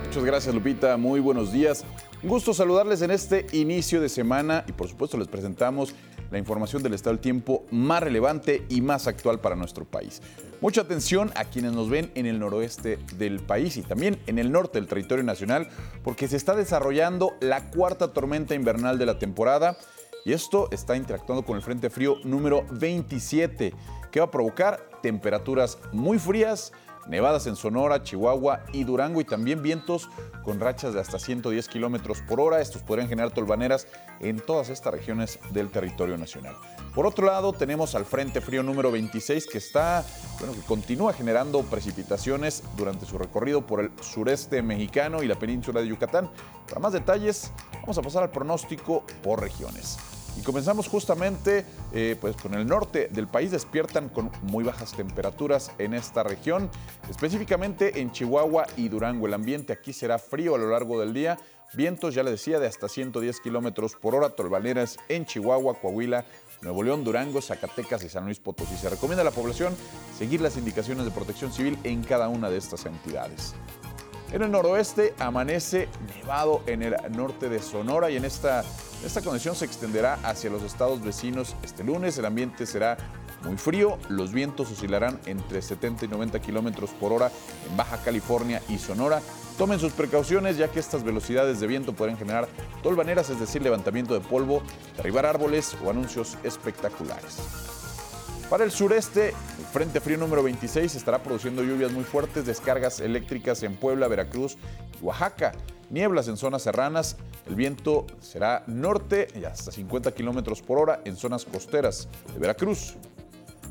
Muchas gracias Lupita, muy buenos días. Un gusto saludarles en este inicio de semana y por supuesto les presentamos la información del estado del tiempo más relevante y más actual para nuestro país. Mucha atención a quienes nos ven en el noroeste del país y también en el norte del territorio nacional porque se está desarrollando la cuarta tormenta invernal de la temporada y esto está interactuando con el Frente Frío número 27 que va a provocar temperaturas muy frías nevadas en Sonora, Chihuahua y Durango y también vientos con rachas de hasta 110 kilómetros por hora. Estos podrían generar tolvaneras en todas estas regiones del territorio nacional. Por otro lado, tenemos al Frente Frío número 26 que está, bueno, que continúa generando precipitaciones durante su recorrido por el sureste mexicano y la península de Yucatán. Para más detalles, vamos a pasar al pronóstico por regiones. Y comenzamos justamente eh, pues con el norte del país. Despiertan con muy bajas temperaturas en esta región, específicamente en Chihuahua y Durango. El ambiente aquí será frío a lo largo del día. Vientos, ya les decía, de hasta 110 kilómetros por hora. Tolvaneras en Chihuahua, Coahuila, Nuevo León, Durango, Zacatecas y San Luis Potosí. Se recomienda a la población seguir las indicaciones de protección civil en cada una de estas entidades. En el noroeste amanece nevado en el norte de Sonora y en esta, esta condición se extenderá hacia los estados vecinos este lunes. El ambiente será muy frío, los vientos oscilarán entre 70 y 90 kilómetros por hora en Baja California y Sonora. Tomen sus precauciones ya que estas velocidades de viento pueden generar tolvaneras, es decir, levantamiento de polvo, derribar árboles o anuncios espectaculares. Para el sureste, el Frente Frío número 26 estará produciendo lluvias muy fuertes, descargas eléctricas en Puebla, Veracruz y Oaxaca. Nieblas en zonas serranas, el viento será norte y hasta 50 kilómetros por hora en zonas costeras de Veracruz.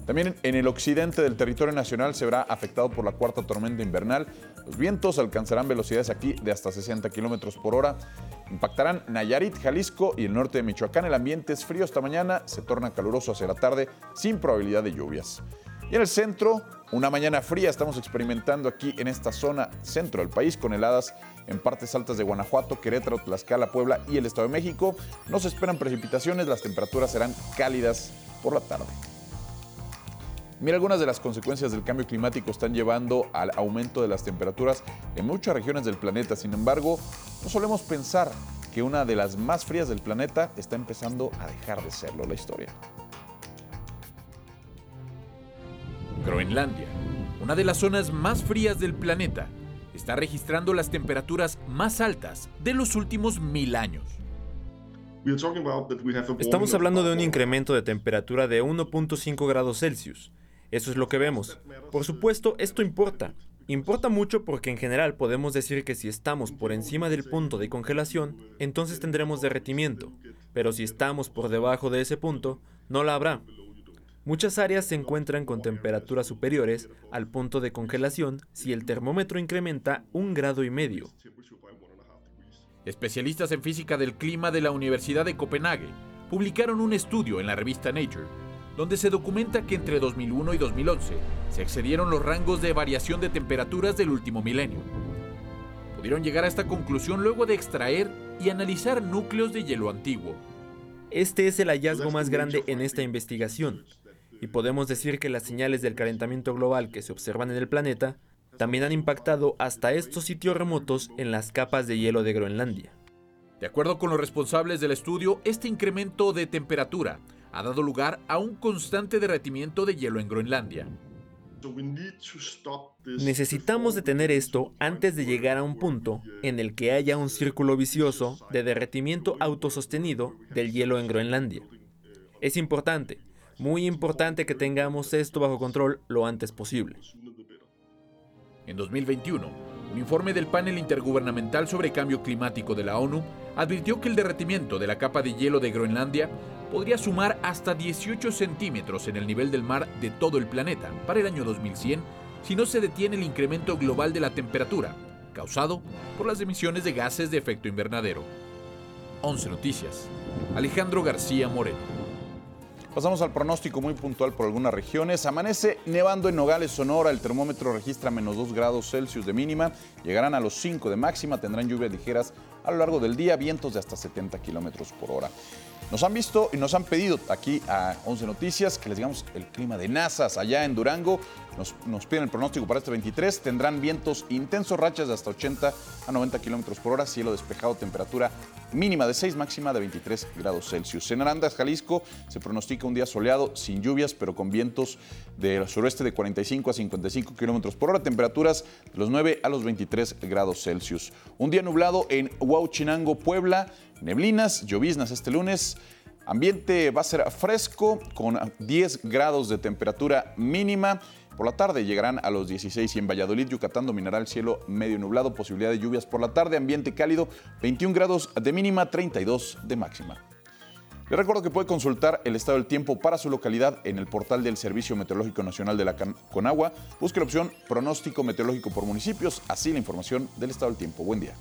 También en el occidente del territorio nacional se verá afectado por la cuarta tormenta invernal. Los vientos alcanzarán velocidades aquí de hasta 60 kilómetros por hora. Impactarán Nayarit, Jalisco y el norte de Michoacán. El ambiente es frío esta mañana, se torna caluroso hacia la tarde sin probabilidad de lluvias. Y en el centro, una mañana fría estamos experimentando aquí en esta zona centro del país con heladas en partes altas de Guanajuato, Querétaro, Tlaxcala, Puebla y el Estado de México. No se esperan precipitaciones, las temperaturas serán cálidas por la tarde. Mira, algunas de las consecuencias del cambio climático están llevando al aumento de las temperaturas en muchas regiones del planeta. Sin embargo, no solemos pensar que una de las más frías del planeta está empezando a dejar de serlo la historia. Groenlandia, una de las zonas más frías del planeta, está registrando las temperaturas más altas de los últimos mil años. Estamos hablando de un incremento de temperatura de 1.5 grados Celsius. Eso es lo que vemos. Por supuesto, esto importa. Importa mucho porque en general podemos decir que si estamos por encima del punto de congelación, entonces tendremos derretimiento. Pero si estamos por debajo de ese punto, no la habrá. Muchas áreas se encuentran con temperaturas superiores al punto de congelación si el termómetro incrementa un grado y medio. Especialistas en física del clima de la Universidad de Copenhague publicaron un estudio en la revista Nature, donde se documenta que entre 2001 y 2011 se excedieron los rangos de variación de temperaturas del último milenio. Pudieron llegar a esta conclusión luego de extraer y analizar núcleos de hielo antiguo. Este es el hallazgo más grande en esta investigación, y podemos decir que las señales del calentamiento global que se observan en el planeta también han impactado hasta estos sitios remotos en las capas de hielo de Groenlandia. De acuerdo con los responsables del estudio, este incremento de temperatura ha dado lugar a un constante derretimiento de hielo en Groenlandia. Necesitamos detener esto antes de llegar a un punto en el que haya un círculo vicioso de derretimiento autosostenido del hielo en Groenlandia. Es importante, Muy importante que tengamos esto bajo control lo antes posible. En 2021, un informe del panel intergubernamental sobre cambio climático de la ONU advirtió que el derretimiento de la capa de hielo de Groenlandia podría sumar hasta 18 centímetros en el nivel del mar de todo el planeta para el año 2100 si no se detiene el incremento global de la temperatura, causado por las emisiones de gases de efecto invernadero. 11 Noticias. Alejandro García Moreno. Pasamos al pronóstico muy puntual por algunas regiones. Amanece nevando en Nogales, Sonora. El termómetro registra menos 2 grados Celsius de mínima. Llegarán a los 5 de máxima. Tendrán lluvias ligeras a lo largo del día. Vientos de hasta 70 kilómetros por hora. Nos han visto y nos han pedido aquí a 11 Noticias que les digamos el clima de Nazas allá en Durango. Nos, nos piden el pronóstico para este 23. Tendrán vientos intensos, rachas de hasta 80 a 90 kilómetros por hora, cielo despejado, temperatura mínima de 6, máxima de 23 grados Celsius. En Arandas, Jalisco, se pronostica un día soleado, sin lluvias, pero con vientos del suroeste de 45 a 55 kilómetros por hora, temperaturas de los 9 a los 23 grados Celsius. Un día nublado en Huauchinango, Puebla, neblinas, lloviznas este lunes. Ambiente va a ser fresco con 10 grados de temperatura mínima. Por la tarde llegarán a los 16 y en Valladolid, Yucatán dominará el cielo medio nublado, posibilidad de lluvias por la tarde, ambiente cálido, 21 grados de mínima, 32 de máxima. Le recuerdo que puede consultar el estado del tiempo para su localidad en el portal del Servicio Meteorológico Nacional de la Conagua. Busque la opción pronóstico meteorológico por municipios, así la información del estado del tiempo. Buen día.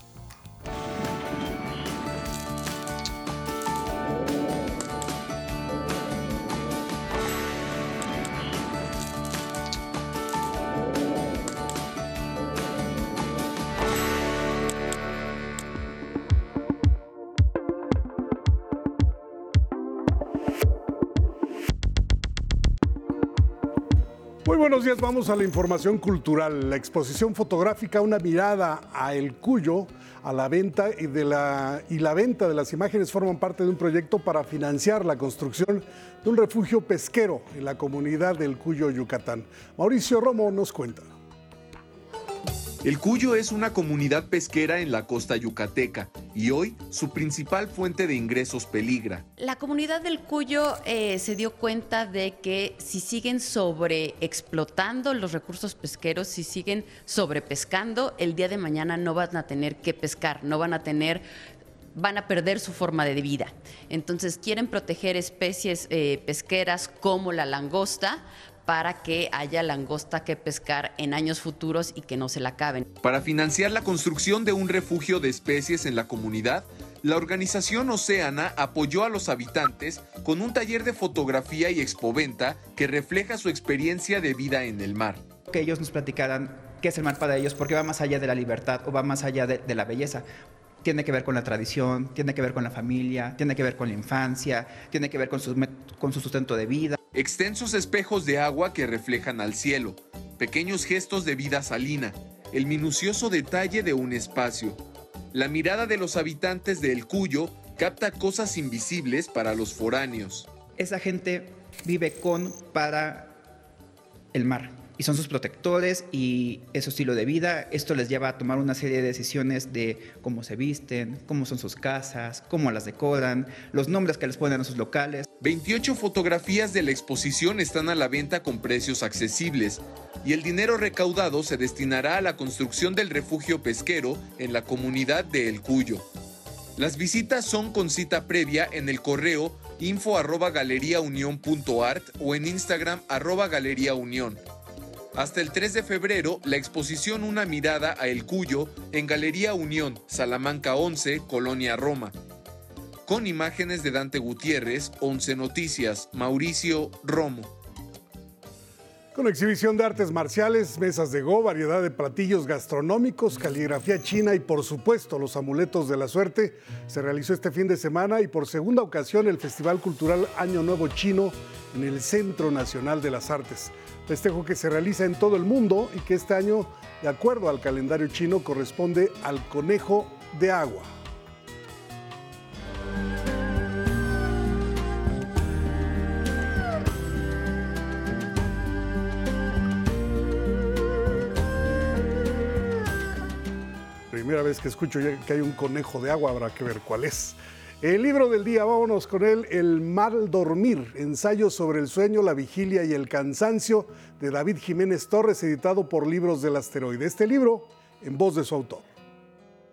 Buenos días, vamos a la información cultural. La exposición fotográfica Una mirada a El Cuyo, a la venta y, de la, y la venta de las imágenes forman parte de un proyecto para financiar la construcción de un refugio pesquero en la comunidad del Cuyo, Yucatán. Mauricio Romo nos cuenta. El Cuyo es una comunidad pesquera en la costa yucateca y hoy su principal fuente de ingresos peligra. La comunidad del Cuyo eh, se dio cuenta de que si siguen sobreexplotando los recursos pesqueros, si siguen sobrepescando, el día de mañana no van a tener que pescar, no van a tener van a perder su forma de vida. Entonces quieren proteger especies eh, pesqueras como la langosta para que haya langosta que pescar en años futuros y que no se la acaben. Para financiar la construcción de un refugio de especies en la comunidad, la organización Océana apoyó a los habitantes con un taller de fotografía y expoventa que refleja su experiencia de vida en el mar. Que ellos nos platicaran qué es el mar para ellos, porque va más allá de la libertad o va más allá de, de la belleza tiene que ver con la tradición, tiene que ver con la familia, tiene que ver con la infancia, tiene que ver con su, con su sustento de vida. Extensos espejos de agua que reflejan al cielo, pequeños gestos de vida salina, el minucioso detalle de un espacio. La mirada de los habitantes de El Cuyo capta cosas invisibles para los foráneos. Esa gente vive con, para el mar y son sus protectores y es su estilo de vida. Esto les lleva a tomar una serie de decisiones de cómo se visten, cómo son sus casas, cómo las decoran, los nombres que les ponen a sus locales. 28 fotografías de la exposición están a la venta con precios accesibles y el dinero recaudado se destinará a la construcción del refugio pesquero en la comunidad de El Cuyo. Las visitas son con cita previa en el correo info arroba galeriaunión.art o en Instagram arroba galeriaunión. Hasta el 3 de febrero, la exposición Una mirada a El Cuyo en Galería Unión, Salamanca 11, Colonia Roma. Con imágenes de Dante Gutiérrez, 11 Noticias, Mauricio Romo. Con exhibición de artes marciales, mesas de go, variedad de platillos gastronómicos, caligrafía china y por supuesto los amuletos de la suerte, se realizó este fin de semana y por segunda ocasión el Festival Cultural Año Nuevo Chino en el Centro Nacional de las Artes. Festejo que se realiza en todo el mundo y que este año, de acuerdo al calendario chino, corresponde al conejo de agua. Primera vez que escucho que hay un conejo de agua, habrá que ver cuál es. El libro del día, vámonos con él, El mal dormir, ensayo sobre el sueño, la vigilia y el cansancio de David Jiménez Torres, editado por Libros del Asteroide. Este libro en voz de su autor.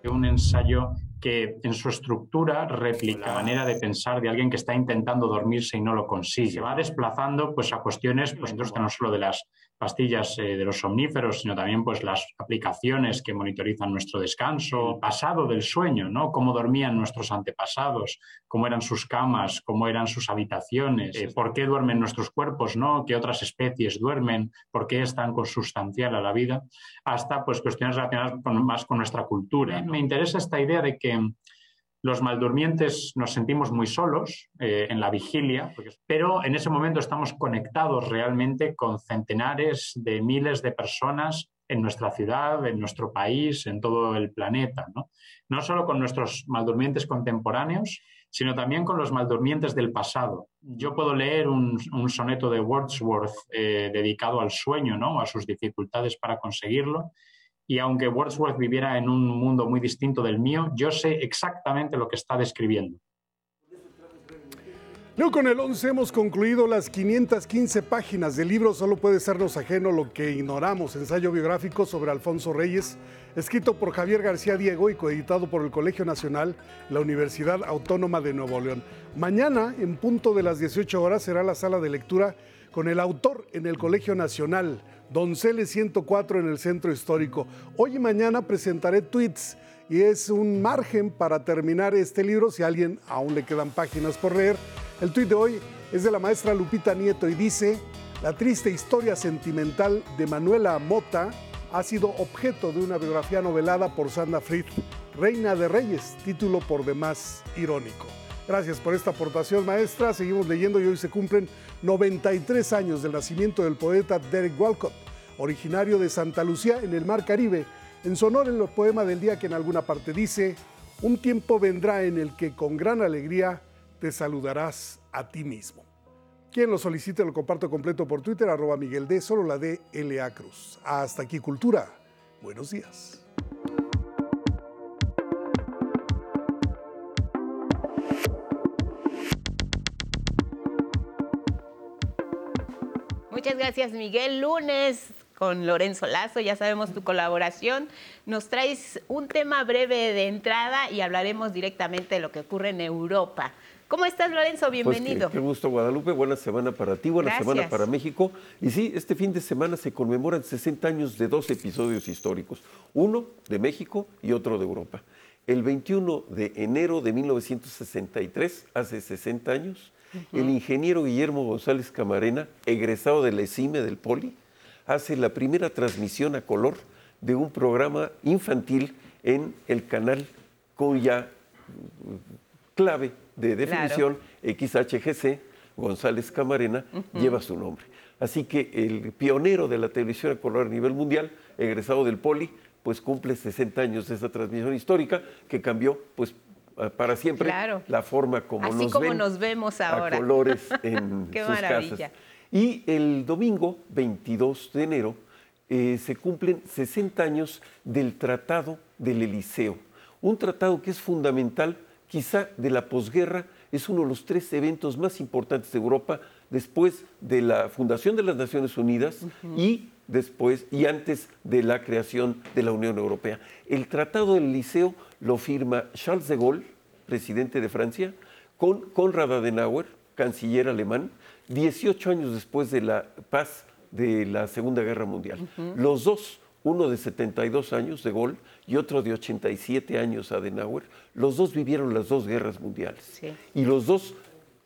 Un ensayo que en su estructura replica la manera de pensar de alguien que está intentando dormirse y no lo consigue. Se va desplazando pues, a cuestiones, pues no solo de las pastillas eh, de los somníferos, sino también pues, las aplicaciones que monitorizan nuestro descanso, pasado del sueño, ¿no? Cómo dormían nuestros antepasados, cómo eran sus camas, cómo eran sus habitaciones, eh, por qué duermen nuestros cuerpos, ¿no? ¿Qué otras especies duermen? ¿Por qué es tan consustancial a la vida? Hasta pues, cuestiones relacionadas más con nuestra cultura. Me interesa esta idea de que los maldurmientes nos sentimos muy solos eh, en la vigilia, pero en ese momento estamos conectados realmente con centenares de miles de personas en nuestra ciudad, en nuestro país, en todo el planeta. No, solo con nuestros maldurmientes contemporáneos, sino también con los maldurmientes del pasado. Yo puedo leer un, soneto de Wordsworth eh, dedicado al sueño, ¿no? a sus dificultades para conseguirlo, y aunque Wordsworth viviera en un mundo muy distinto del mío, yo sé exactamente lo que está describiendo. Luego con el 11 hemos concluido las 515 páginas del libro Solo puede sernos ajeno lo que ignoramos, ensayo biográfico sobre Alfonso Reyes, escrito por Javier García Diego y coeditado por el Colegio Nacional, la Universidad Autónoma de Nuevo León. Mañana, en punto de las 18 horas, será la sala de lectura con el autor en el Colegio Nacional, Donceles 104 en el Centro Histórico. Hoy y mañana presentaré tweets y es un margen para terminar este libro si a alguien aún le quedan páginas por leer. El tweet de hoy es de la maestra Lupita Nieto y dice, la triste historia sentimental de Manuela Mota ha sido objeto de una biografía novelada por Sandra Fried, Reina de Reyes, título por demás irónico. Gracias por esta aportación, maestra. Seguimos leyendo y hoy se cumplen 93 años del nacimiento del poeta Derek Walcott, originario de Santa Lucía en el Mar Caribe. En su honor, en el poema del día que en alguna parte dice, un tiempo vendrá en el que con gran alegría te saludarás a ti mismo. Quien lo solicite lo comparto completo por Twitter, arroba Miguel D, solo la de L.A. Cruz. Hasta aquí, Cultura. Buenos días. Muchas gracias, Miguel. Lunes con Lorenzo Lazo, ya sabemos tu colaboración. Nos traes un tema breve de entrada y hablaremos directamente de lo que ocurre en Europa. ¿Cómo estás, Lorenzo? Pues Bienvenido. qué, gusto, Guadalupe. Buena semana para ti, buena semana para México. Y sí, este fin de semana se conmemoran 60 años de dos episodios históricos, uno de México y otro de Europa. El 21 de enero de 1963, hace 60 años, el ingeniero Guillermo González Camarena, egresado de la ECIME del Poli, hace la primera transmisión a color de un programa infantil en el canal cuya clave de definición XHGC, González Camarena, lleva su nombre. Así que el pionero de la televisión a color a nivel mundial, egresado del Poli, pues cumple 60 años de esta transmisión histórica que cambió pues para siempre la forma como, Así nos, como nos vemos ahora. A colores en Qué sus maravilla. casas. Y el domingo 22 de enero eh, se cumplen 60 años del Tratado del Eliseo, un tratado que es fundamental, quizá de la posguerra, es uno de los tres eventos más importantes de Europa después de la fundación de las Naciones Unidas y después y antes de la creación de la Unión Europea. El Tratado del Eliseo lo firma Charles de Gaulle, presidente de Francia, con Konrad Adenauer, canciller alemán, 18 años después de la paz de la Segunda Guerra Mundial. Los dos, uno de 72 años, de Gaulle, y otro de 87 años, Adenauer, los dos vivieron las dos guerras mundiales. Y los dos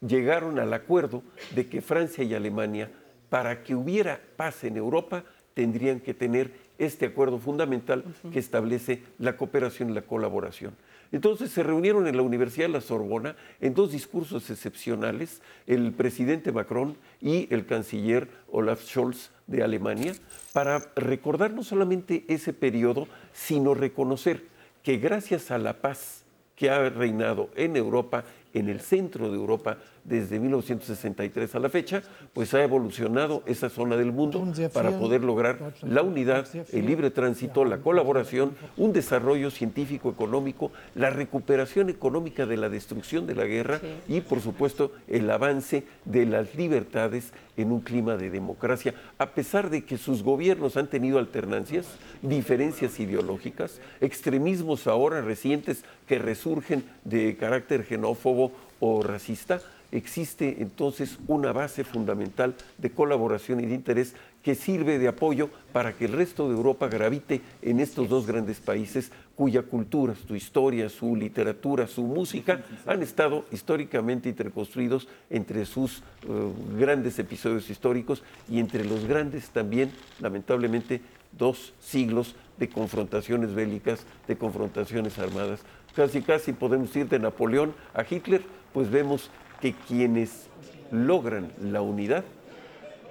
llegaron al acuerdo de que Francia y Alemania, para que hubiera paz en Europa, tendrían que tener este acuerdo fundamental que establece la cooperación y la colaboración. Entonces se reunieron en la Universidad de la Sorbona en dos discursos excepcionales, el presidente Macron y el canciller Olaf Scholz de Alemania, para recordar no solamente ese periodo, sino reconocer que gracias a la paz que ha reinado en Europa, en el centro de Europa, desde 1963 a la fecha, pues ha evolucionado esa zona del mundo para poder lograr la unidad, el libre tránsito, la colaboración, un desarrollo científico, económico, la recuperación económica de la destrucción de la guerra y, por supuesto, el avance de las libertades en un clima de democracia, a pesar de que sus gobiernos han tenido alternancias, diferencias ideológicas, extremismos ahora recientes que resurgen de carácter xenófobo o racista, existe entonces una base fundamental de colaboración y de interés que sirve de apoyo para que el resto de Europa gravite en estos dos grandes países cuya cultura, su historia, su literatura, su música han estado históricamente interconstruidos entre sus uh, grandes episodios históricos y entre los grandes también, lamentablemente, dos siglos de confrontaciones bélicas, de confrontaciones armadas. Casi, casi podemos ir de Napoleón a Hitler, pues vemos que quienes logran la unidad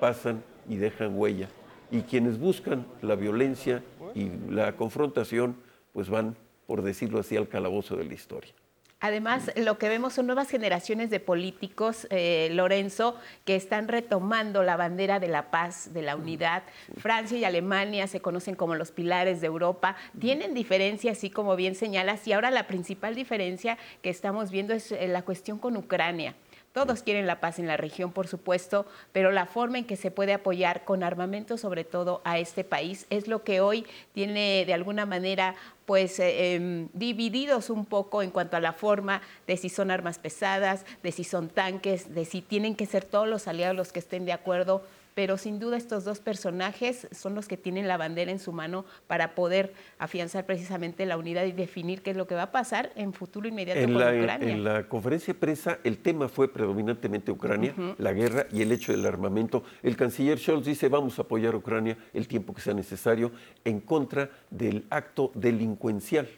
pasan y dejan huella. Y quienes buscan la violencia y la confrontación, pues van, por decirlo así, al calabozo de la historia. Además, lo que vemos son nuevas generaciones de políticos, eh, Lorenzo, que están retomando la bandera de la paz, de la unidad. Francia y Alemania se conocen como los pilares de Europa. Tienen diferencias, así como bien señalas, y ahora la principal diferencia que estamos viendo es eh, la cuestión con Ucrania. Todos quieren la paz en la región, por supuesto, pero la forma en que se puede apoyar con armamento, sobre todo a este país, es lo que hoy tiene de alguna manera pues eh, em, divididos un poco en cuanto a la forma de si son armas pesadas, de si son tanques, de si tienen que ser todos los aliados los que estén de acuerdo pero sin duda estos dos personajes son los que tienen la bandera en su mano para poder afianzar precisamente la unidad y definir qué es lo que va a pasar en futuro inmediato en con la, Ucrania. En la conferencia de prensa el tema fue predominantemente Ucrania, la guerra y el hecho del armamento. El canciller Scholz dice vamos a apoyar a Ucrania el tiempo que sea necesario en contra del acto delincuencial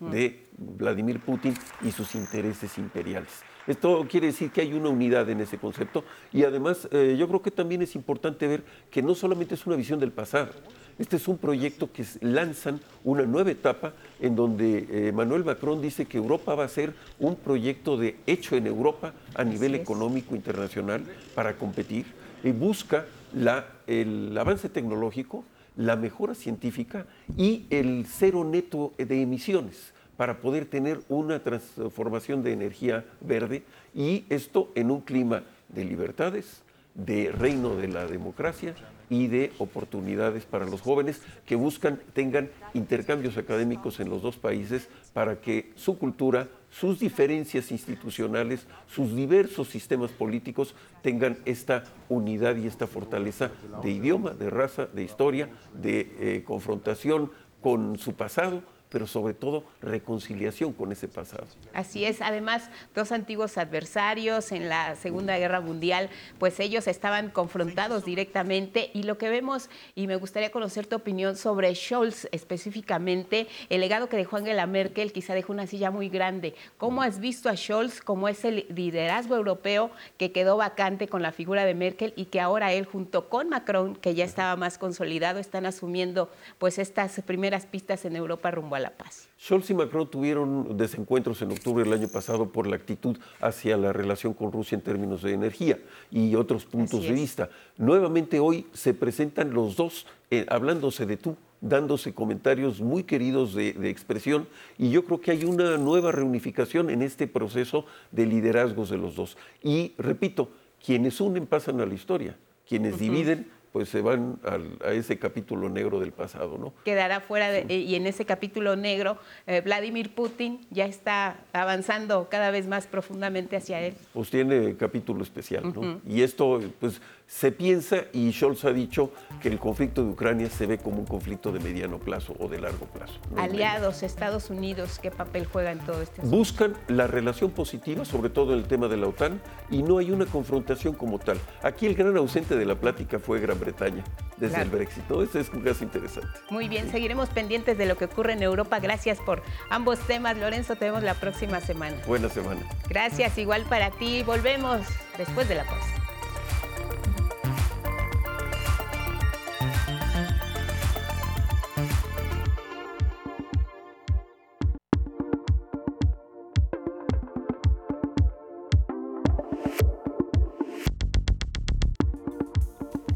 de Vladimir Putin y sus intereses imperiales. Esto quiere decir que hay una unidad en ese concepto y además eh, yo creo que también es importante ver que no solamente es una visión del pasado, este es un proyecto que lanzan una nueva etapa en donde eh, Emmanuel Macron dice que Europa va a ser un proyecto de hecho en Europa a nivel económico internacional para competir y busca la, el avance tecnológico, la mejora científica y el cero neto de emisiones para poder tener una transformación de energía verde y esto en un clima de libertades, de reino de la democracia y de oportunidades para los jóvenes que buscan, tengan intercambios académicos en los dos países para que su cultura, sus diferencias institucionales, sus diversos sistemas políticos tengan esta unidad y esta fortaleza de idioma, de raza, de historia, de eh, confrontación con su pasado, pero sobre todo reconciliación con ese pasado. Así es, además, dos antiguos adversarios en la Segunda Guerra Mundial, pues ellos estaban confrontados directamente y lo que vemos, y me gustaría conocer tu opinión sobre Scholz específicamente, el legado que dejó Angela Merkel quizá dejó una silla muy grande. ¿Cómo has visto a Scholz como ese liderazgo europeo que quedó vacante con la figura de Merkel y que ahora él junto con Macron, que ya estaba más consolidado, están asumiendo pues estas primeras pistas en Europa rumbo a la paz. Scholz y Macron tuvieron desencuentros en octubre del año pasado por la actitud hacia la relación con Rusia en términos de energía y otros puntos de vista. Nuevamente hoy se presentan los dos eh, hablándose de tú, dándose comentarios muy queridos de, de, expresión y yo creo que hay una nueva reunificación en este proceso de liderazgos de los dos. Y repito, quienes unen pasan a la historia, quienes uh -huh. dividen pues se van al, a ese capítulo negro del pasado, ¿no? Quedará fuera de, sí. y en ese capítulo negro eh, Vladimir Putin ya está avanzando cada vez más profundamente hacia él. Pues tiene capítulo especial, ¿no? Uh -huh. Y esto, pues se piensa y Scholz ha dicho que el conflicto de Ucrania se ve como un conflicto de mediano plazo o de largo plazo. ¿no? Aliados, Estados Unidos, ¿qué papel juega en todo este asunto? Buscan la relación positiva, sobre todo en el tema de la OTAN, y no hay una confrontación como tal. Aquí el gran ausente de la plática fue Gran Bretaña, desde claro. el Brexit. ¿no? Eso es un caso interesante. Muy bien, seguiremos pendientes de lo que ocurre en Europa. Gracias por ambos temas. Lorenzo, te vemos la próxima semana. Buena semana. Gracias, igual para ti. Volvemos después de la pausa.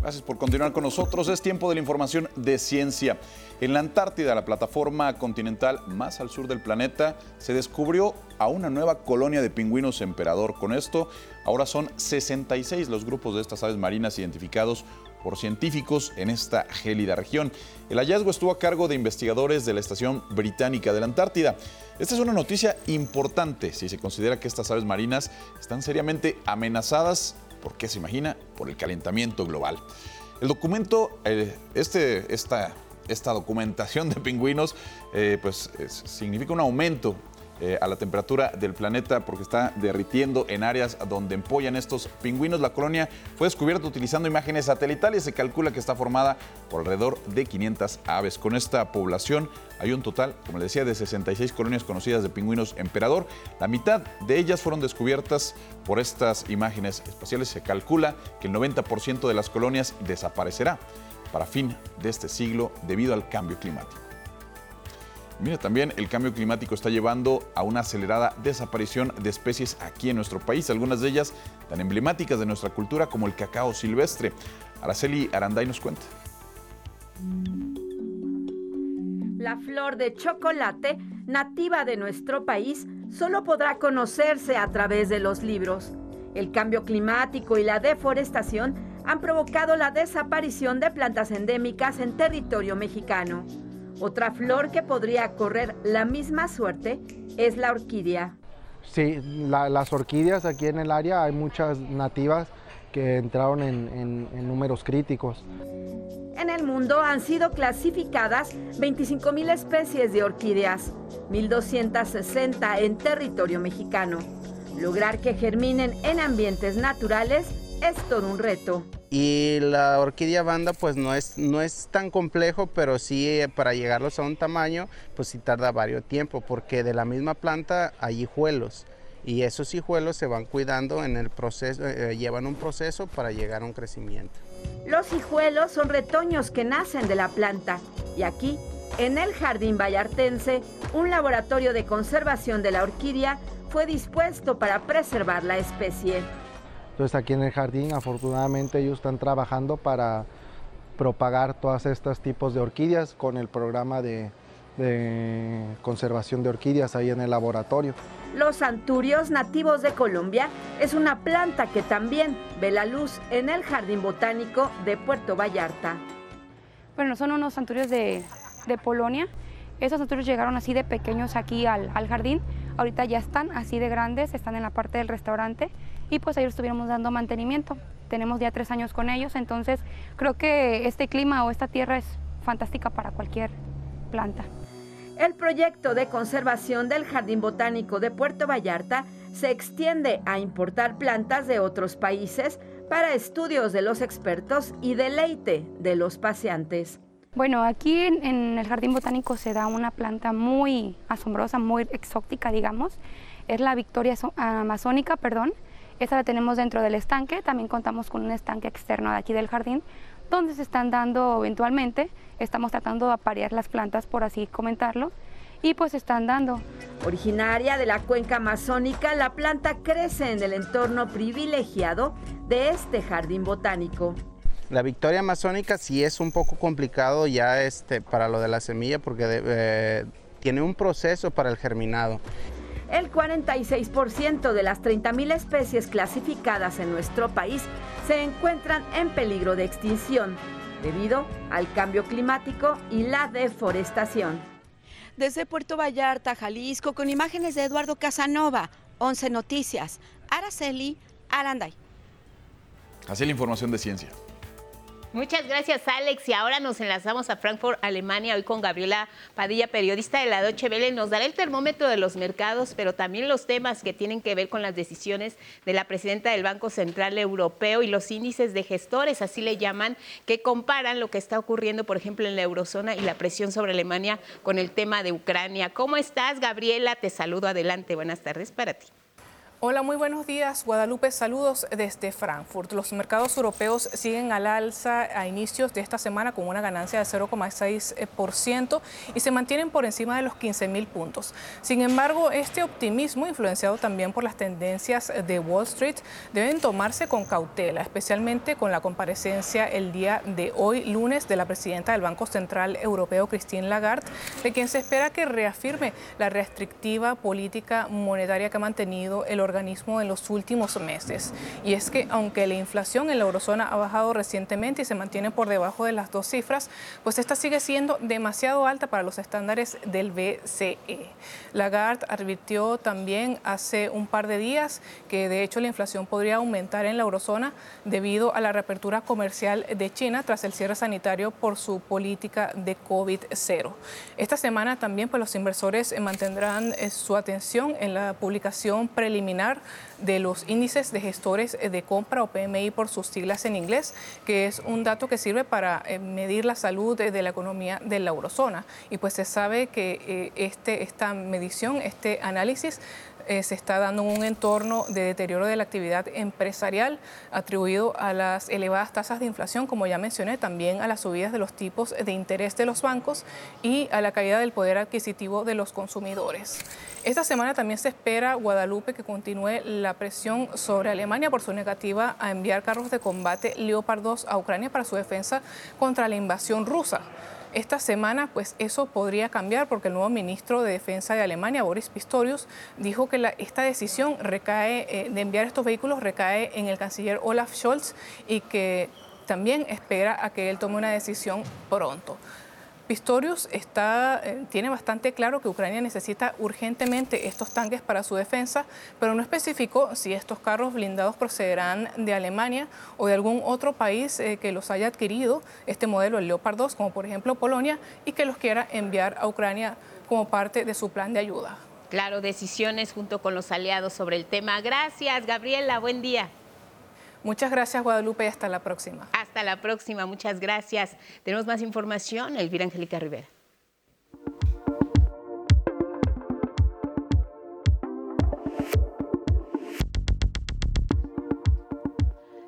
Gracias por continuar con nosotros. Es tiempo de la información de ciencia. En la Antártida, la plataforma continental más al sur del planeta, se descubrió a una nueva colonia de pingüinos emperador. Con esto, ahora son 66 los grupos de estas aves marinas identificados por científicos en esta gélida región. El hallazgo estuvo a cargo de investigadores de la Estación Británica de la Antártida. Esta es una noticia importante si se considera que estas aves marinas están seriamente amenazadas ¿Por qué se imagina? Por el calentamiento global. El documento, eh, este, esta, esta documentación de pingüinos, eh, pues significa un aumento eh, a la temperatura del planeta porque está derritiendo en áreas donde empollan estos pingüinos. La colonia fue descubierta utilizando imágenes satelitales. Se calcula que está formada por alrededor de 500 aves. Con esta población hay un total, como les decía, de 66 colonias conocidas de pingüinos emperador. La mitad de ellas fueron descubiertas por estas imágenes espaciales. Se calcula que el 90% de las colonias desaparecerá para fin de este siglo debido al cambio climático. Mira, también el cambio climático está llevando a una acelerada desaparición de especies aquí en nuestro país, algunas de ellas tan emblemáticas de nuestra cultura como el cacao silvestre. Araceli Aranday nos cuenta. La flor de chocolate, nativa de nuestro país, solo podrá conocerse a través de los libros. El cambio climático y la deforestación han provocado la desaparición de plantas endémicas en territorio mexicano. Otra flor que podría correr la misma suerte es la orquídea. Sí, las orquídeas aquí en el área hay muchas nativas que entraron en, en números críticos. En el mundo han sido clasificadas 25.000 especies de orquídeas, 1.260 en territorio mexicano. Lograr que germinen en ambientes naturales es todo un reto. Y la orquídea banda pues no es, no es tan complejo, pero sí eh, para llegarlos a un tamaño pues sí tarda varios tiempo, porque de la misma planta hay hijuelos y esos hijuelos se van cuidando en el proceso, eh, eh, llevan un proceso para llegar a un crecimiento. Los hijuelos son retoños que nacen de la planta y aquí, en el Jardín Vallartense, un laboratorio de conservación de la orquídea fue dispuesto para preservar la especie. Entonces aquí en el jardín afortunadamente ellos están trabajando para propagar todas estos tipos de orquídeas con el programa de, conservación de orquídeas ahí en el laboratorio. Los anturios nativos de Colombia es una planta que también ve la luz en el Jardín Botánico de Puerto Vallarta. Bueno, son unos anturios de, Polonia. Esos anturios llegaron así de pequeños aquí al, al jardín. Ahorita ya están así de grandes, están en la parte del restaurante y pues ellos estuviéramos dando mantenimiento. Tenemos ya tres años con ellos, entonces creo que este clima o esta tierra es fantástica para cualquier planta. El proyecto de conservación del Jardín Botánico de Puerto Vallarta se extiende a importar plantas de otros países para estudios de los expertos y deleite de los paseantes. Bueno, aquí en, en, el Jardín Botánico se da una planta muy asombrosa, muy exótica, digamos. Es la Victoria amazónica, perdón. Esta la tenemos dentro del estanque, también contamos con un estanque externo de aquí del jardín, donde se están dando eventualmente, estamos tratando de aparear las plantas, por así comentarlo, y pues están dando. Originaria de la cuenca amazónica, la planta crece en el entorno privilegiado de este jardín botánico. La victoria amazónica sí es un poco complicado ya este, para lo de la semilla porque eh, tiene un proceso para el germinado el 46% de las 30.000 especies clasificadas en nuestro país se encuentran en peligro de extinción debido al cambio climático y la deforestación. Desde Puerto Vallarta, Jalisco, con imágenes de Eduardo Casanova, 11 Noticias, Araceli Aranday. Así la información de ciencia. Muchas gracias, Alex. Y ahora nos enlazamos a Frankfurt, Alemania, hoy con Gabriela Padilla, periodista de la Deutsche Welle. Nos dará el termómetro de los mercados, pero también los temas que tienen que ver con las decisiones de la presidenta del Banco Central Europeo y los índices de gestores, así le llaman, que comparan lo que está ocurriendo, por ejemplo, en la eurozona y la presión sobre Alemania con el tema de Ucrania. ¿Cómo estás, Gabriela? Te saludo adelante. Buenas tardes para ti. Hola, muy buenos días. Guadalupe, saludos desde Frankfurt. Los mercados europeos siguen al alza a inicios de esta semana con una ganancia de 0,6% y se mantienen por encima de los 15 mil puntos. Sin embargo, este optimismo, influenciado también por las tendencias de Wall Street, deben tomarse con cautela, especialmente con la comparecencia el día de hoy, lunes, de la presidenta del Banco Central Europeo, Christine Lagarde, de quien se espera que reafirme la restrictiva política monetaria que ha mantenido el organismo en los últimos meses. Y es que aunque la inflación en la eurozona ha bajado recientemente y se mantiene por debajo de las dos cifras, pues esta sigue siendo demasiado alta para los estándares del BCE. Lagarde advirtió también hace un par de días que de hecho la inflación podría aumentar en la eurozona debido a la reapertura comercial de China tras el cierre sanitario por su política de COVID-0. Esta semana también pues, los inversores mantendrán eh, su atención en la publicación preliminar de los índices de gestores de compra o PMI por sus siglas en inglés, que es un dato que sirve para eh, medir la salud de la economía de la eurozona. Y pues se sabe que eh, este, esta medición, este análisis eh, se está dando un entorno de deterioro de la actividad empresarial atribuido a las elevadas tasas de inflación, como ya mencioné, también a las subidas de los tipos de interés de los bancos y a la caída del poder adquisitivo de los consumidores. Esta semana también se espera Guadalupe que continúe la presión sobre Alemania por su negativa a enviar carros de combate Leopard 2 a Ucrania para su defensa contra la invasión rusa. Esta semana, pues eso podría cambiar porque el nuevo ministro de Defensa de Alemania, Boris Pistorius, dijo que esta decisión recae, eh, de enviar estos vehículos recae en el canciller Olaf Scholz y que también espera a que él tome una decisión pronto. Pistorius está, eh, tiene bastante claro que Ucrania necesita urgentemente estos tanques para su defensa, pero no especificó si estos carros blindados procederán de Alemania o de algún otro país eh, que los haya adquirido, este modelo, el Leopard 2, como por ejemplo Polonia, y que los quiera enviar a Ucrania como parte de su plan de ayuda. Claro, decisiones junto con los aliados sobre el tema. Gracias, Gabriela. Buen día. Muchas gracias, Guadalupe, y hasta la próxima. Hasta la próxima, muchas gracias. Tenemos más información, Elvira Angélica Rivera.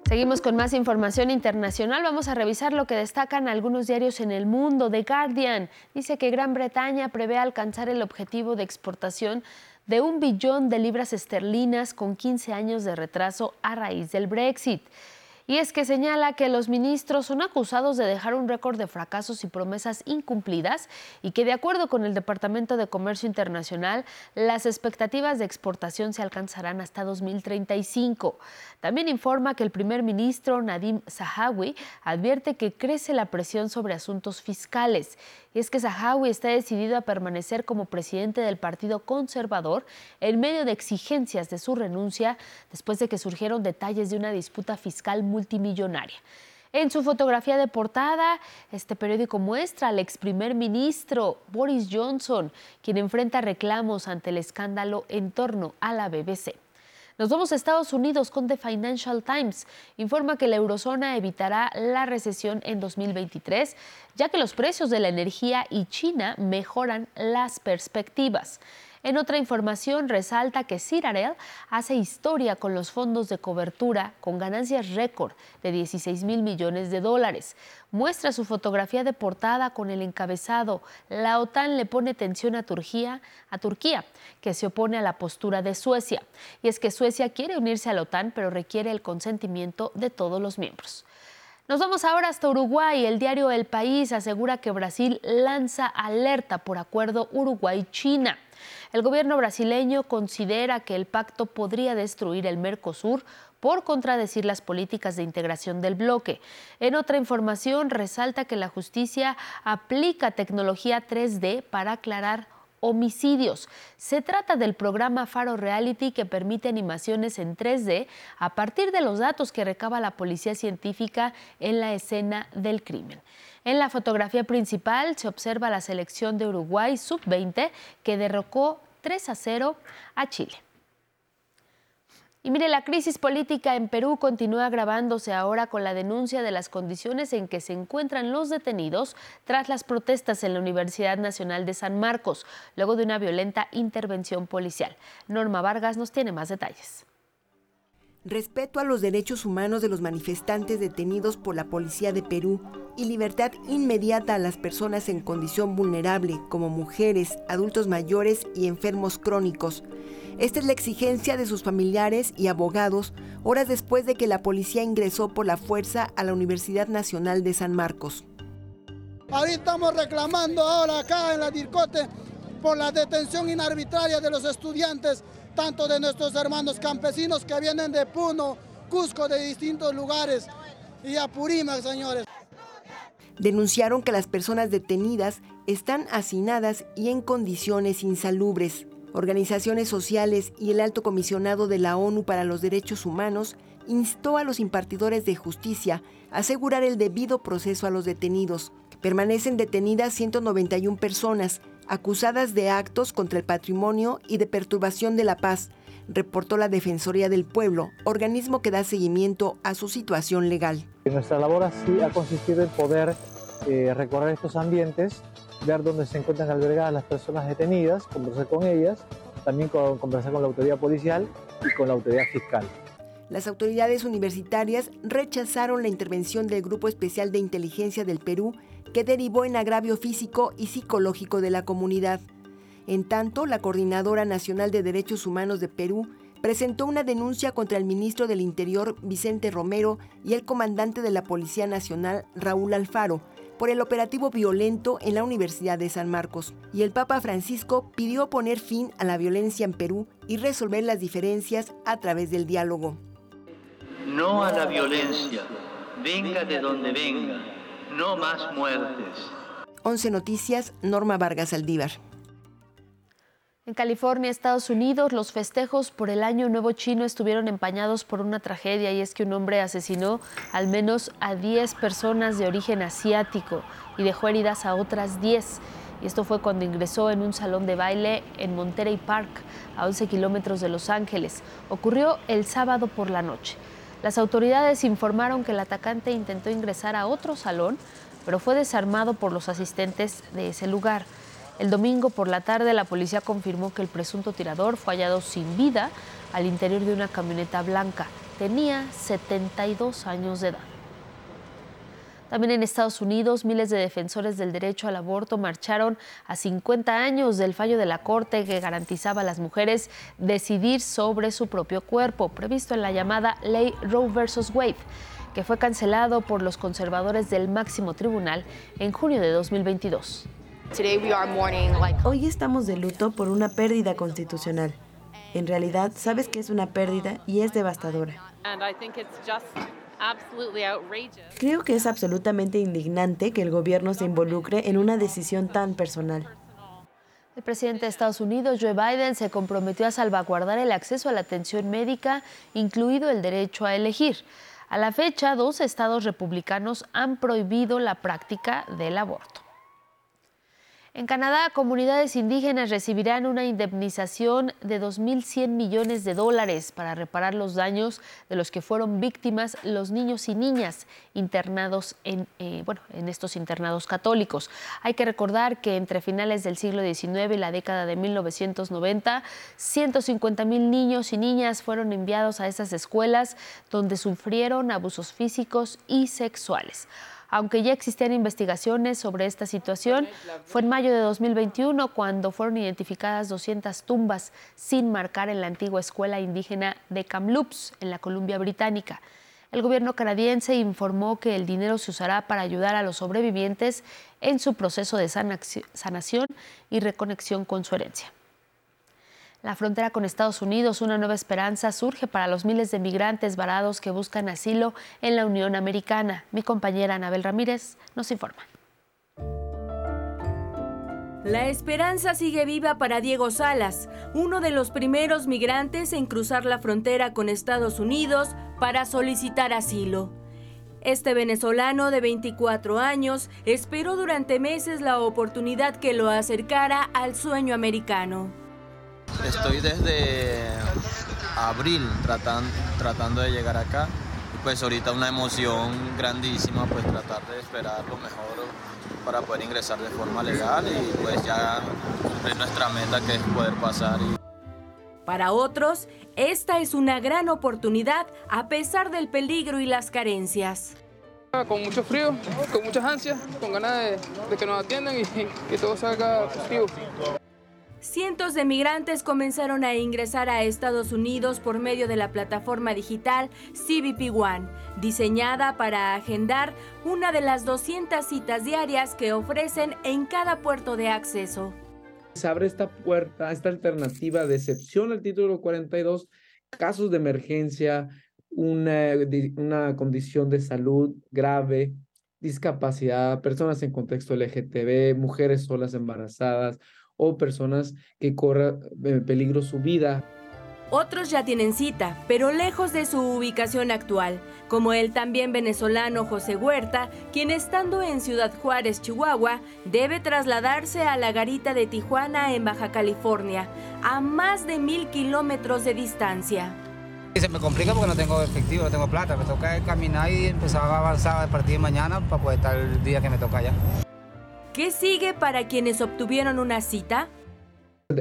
Seguimos con más información internacional. Vamos a revisar lo que destacan algunos diarios en el mundo. The Guardian dice que Gran Bretaña prevé alcanzar el objetivo de exportación de un billón de libras esterlinas con 15 años de retraso a raíz del Brexit. Y es que señala que los ministros son acusados de dejar un récord de fracasos y promesas incumplidas y que de acuerdo con el Departamento de Comercio Internacional, las expectativas de exportación se alcanzarán hasta 2035. También informa que el primer ministro Nadim Zahawi advierte que crece la presión sobre asuntos fiscales es que Zahawi está decidido a permanecer como presidente del Partido Conservador en medio de exigencias de su renuncia después de que surgieron detalles de una disputa fiscal multimillonaria. En su fotografía de portada, este periódico muestra al ex primer ministro Boris Johnson, quien enfrenta reclamos ante el escándalo en torno a la BBC. Nos vamos a Estados Unidos con The Financial Times. Informa que la eurozona evitará la recesión en 2023, ya que los precios de la energía y China mejoran las perspectivas. En otra información resalta que Citadel hace historia con los fondos de cobertura con ganancias récord de 16 mil millones de dólares. Muestra su fotografía de portada con el encabezado La OTAN le pone tensión a Turquía, a Turquía, que se opone a la postura de Suecia. Y es que Suecia quiere unirse a la OTAN, pero requiere el consentimiento de todos los miembros. Nos vamos ahora hasta Uruguay. El diario El País asegura que Brasil lanza alerta por acuerdo Uruguay-China. El gobierno brasileño considera que el pacto podría destruir el Mercosur por contradecir las políticas de integración del bloque. En otra información resalta que la justicia aplica tecnología 3D para aclarar homicidios. Se trata del programa Faro Reality que permite animaciones en 3D a partir de los datos que recaba la policía científica en la escena del crimen. En la fotografía principal se observa la selección de Uruguay sub-20 que derrocó 3 a 0 a Chile. Y mire, la crisis política en Perú continúa agravándose ahora con la denuncia de las condiciones en que se encuentran los detenidos tras las protestas en la Universidad Nacional de San Marcos, luego de una violenta intervención policial. Norma Vargas nos tiene más detalles. Respeto a los derechos humanos de los manifestantes detenidos por la Policía de Perú y libertad inmediata a las personas en condición vulnerable, como mujeres, adultos mayores y enfermos crónicos esta es la exigencia de sus familiares y abogados horas después de que la policía ingresó por la fuerza a la Universidad Nacional de San Marcos. Ahorita estamos reclamando ahora acá en la DIRCOTE por la detención inarbitraria de los estudiantes, tanto de nuestros hermanos campesinos que vienen de Puno, Cusco, de distintos lugares, y Apurímac, señores. Denunciaron que las personas detenidas están hacinadas y en condiciones insalubres organizaciones sociales y el alto comisionado de la ONU para los Derechos Humanos instó a los impartidores de justicia a asegurar el debido proceso a los detenidos. Permanecen detenidas 191 personas acusadas de actos contra el patrimonio y de perturbación de la paz, reportó la Defensoría del Pueblo, organismo que da seguimiento a su situación legal. Nuestra labor ha consistido en poder eh, recorrer estos ambientes ver dónde se encuentran albergadas las personas detenidas, conversar con ellas, también conversar con la autoridad policial y con la autoridad fiscal. Las autoridades universitarias rechazaron la intervención del Grupo Especial de Inteligencia del Perú, que derivó en agravio físico y psicológico de la comunidad. En tanto, la Coordinadora Nacional de Derechos Humanos de Perú presentó una denuncia contra el ministro del Interior, Vicente Romero, y el comandante de la Policía Nacional, Raúl Alfaro, por el operativo violento en la Universidad de San Marcos. Y el Papa Francisco pidió poner fin a la violencia en Perú y resolver las diferencias a través del diálogo. No a la violencia, venga de donde venga, no más muertes. 11 Noticias, Norma Vargas Aldívar. En California, Estados Unidos, los festejos por el Año Nuevo Chino estuvieron empañados por una tragedia y es que un hombre asesinó al menos a 10 personas de origen asiático y dejó heridas a otras 10. Y esto fue cuando ingresó en un salón de baile en Monterey Park, a 11 kilómetros de Los Ángeles. Ocurrió el sábado por la noche. Las autoridades informaron que el atacante intentó ingresar a otro salón, pero fue desarmado por los asistentes de ese lugar. El domingo por la tarde la policía confirmó que el presunto tirador fue hallado sin vida al interior de una camioneta blanca. Tenía 72 años de edad. También en Estados Unidos, miles de defensores del derecho al aborto marcharon a 50 años del fallo de la Corte que garantizaba a las mujeres decidir sobre su propio cuerpo, previsto en la llamada Ley Roe vs. Wade, que fue cancelado por los conservadores del máximo tribunal en junio de 2022. Hoy estamos de luto por una pérdida constitucional. En realidad, sabes que es una pérdida y es devastadora. Creo que es absolutamente indignante que el gobierno se involucre en una decisión tan personal. El presidente de Estados Unidos, Joe Biden, se comprometió a salvaguardar el acceso a la atención médica, incluido el derecho a elegir. A la fecha, dos estados republicanos han prohibido la práctica del aborto. En Canadá, comunidades indígenas recibirán una indemnización de 2.100 millones de dólares para reparar los daños de los que fueron víctimas los niños y niñas internados en, eh, bueno, en estos internados católicos. Hay que recordar que entre finales del siglo XIX y la década de 1990, 150 mil niños y niñas fueron enviados a esas escuelas donde sufrieron abusos físicos y sexuales. Aunque ya existían investigaciones sobre esta situación, fue en mayo de 2021 cuando fueron identificadas 200 tumbas sin marcar en la antigua escuela indígena de Kamloops, en la Columbia Británica. El gobierno canadiense informó que el dinero se usará para ayudar a los sobrevivientes en su proceso de sanación y reconexión con su herencia. La frontera con Estados Unidos, una nueva esperanza surge para los miles de migrantes varados que buscan asilo en la Unión Americana. Mi compañera Anabel Ramírez nos informa. La esperanza sigue viva para Diego Salas, uno de los primeros migrantes en cruzar la frontera con Estados Unidos para solicitar asilo. Este venezolano de 24 años esperó durante meses la oportunidad que lo acercara al sueño americano. Estoy desde abril tratando, tratando de llegar acá. Pues ahorita una emoción grandísima, pues tratar de esperar lo mejor para poder ingresar de forma legal y pues ya cumplir nuestra meta que es poder pasar. Y... Para otros, esta es una gran oportunidad a pesar del peligro y las carencias. Con mucho frío, con muchas ansias, con ganas de, que nos atiendan y que todo salga positivo. Cientos de migrantes comenzaron a ingresar a Estados Unidos por medio de la plataforma digital CBP One, diseñada para agendar una de las 200 citas diarias que ofrecen en cada puerto de acceso. Se abre esta puerta, esta alternativa de excepción al título 42, casos de emergencia, una, una condición de salud grave, discapacidad, personas en contexto LGTB, mujeres solas embarazadas o personas que corran en peligro su vida. Otros ya tienen cita, pero lejos de su ubicación actual, como el también venezolano José Huerta, quien estando en Ciudad Juárez, Chihuahua, debe trasladarse a la garita de Tijuana en Baja California, a más de mil kilómetros de distancia. Se me complica porque no tengo efectivo, no tengo plata, me toca caminar y empezar a avanzar a partir de mañana para poder estar el día que me toca allá. ¿Qué sigue para quienes obtuvieron una cita?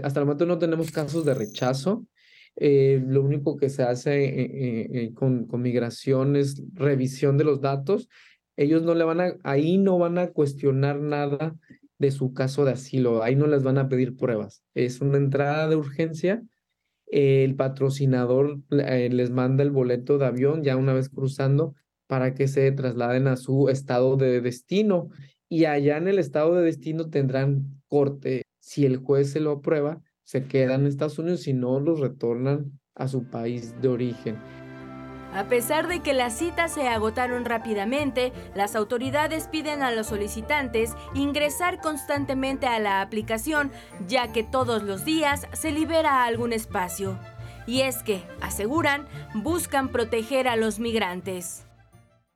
Hasta el momento no tenemos casos de rechazo. Eh, lo único que se hace eh, eh, con, con, migración es revisión de los datos. Ellos no le van ahí no van a cuestionar nada de su caso de asilo, ahí no les van a pedir pruebas. Es una entrada de urgencia. el patrocinador les manda el boleto de avión ya una vez cruzando para que se trasladen a su estado de destino y allá en el estado de destino tendrán corte. Si el juez se lo aprueba, se quedan en Estados Unidos, si no, los retornan a su país de origen. A pesar de que las citas se agotaron rápidamente, las autoridades piden a los solicitantes ingresar constantemente a la aplicación, ya que todos los días se libera algún espacio. Y es que, aseguran, buscan proteger a los migrantes.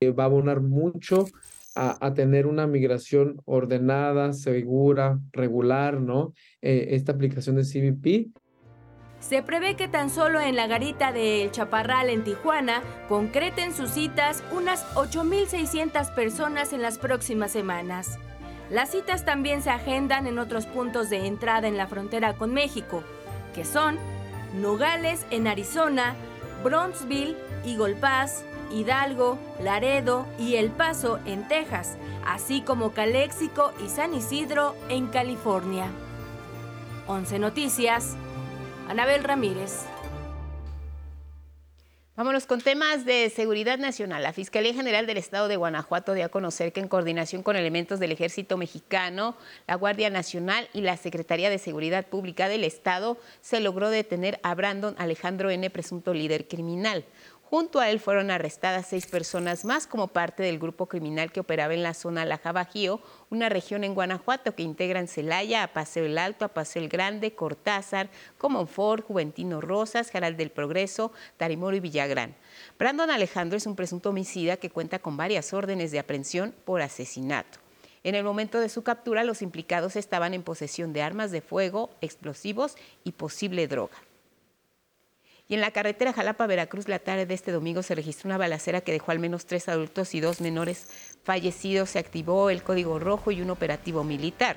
Va a abonar mucho a, tener una migración ordenada, segura, regular, ¿no? Eh, esta aplicación de CBP. Se prevé que tan solo en la garita de El Chaparral en Tijuana concreten sus citas unas 8.600 personas en las próximas semanas. Las citas también se agendan en otros puntos de entrada en la frontera con México, que son Nogales en Arizona, Bronzeville, Eagle Pass, Hidalgo, Laredo y El Paso en Texas, así como Calexico y San Isidro en California. 11 Noticias, Anabel Ramírez. Vámonos con temas de seguridad nacional. La Fiscalía General del Estado de Guanajuato dio a conocer que en coordinación con elementos del Ejército Mexicano, la Guardia Nacional y la Secretaría de Seguridad Pública del Estado se logró detener a Brandon Alejandro N., presunto líder criminal. Junto a él fueron arrestadas seis personas más como parte del grupo criminal que operaba en la zona Laja Bajío, una región en Guanajuato que integran Celaya, a Paseo el Alto, a Paseo el Grande, Cortázar, Comonfort, Juventino Rosas, Jaral del Progreso, Tarimoro y Villagrán. Brandon Alejandro es un presunto homicida que cuenta con varias órdenes de aprehensión por asesinato. En el momento de su captura, los implicados estaban en posesión de armas de fuego, explosivos y posible droga. Y en la carretera Jalapa-Veracruz la tarde de este domingo se registró una balacera que dejó al menos tres adultos y dos menores fallecidos. Se activó el código rojo y un operativo militar.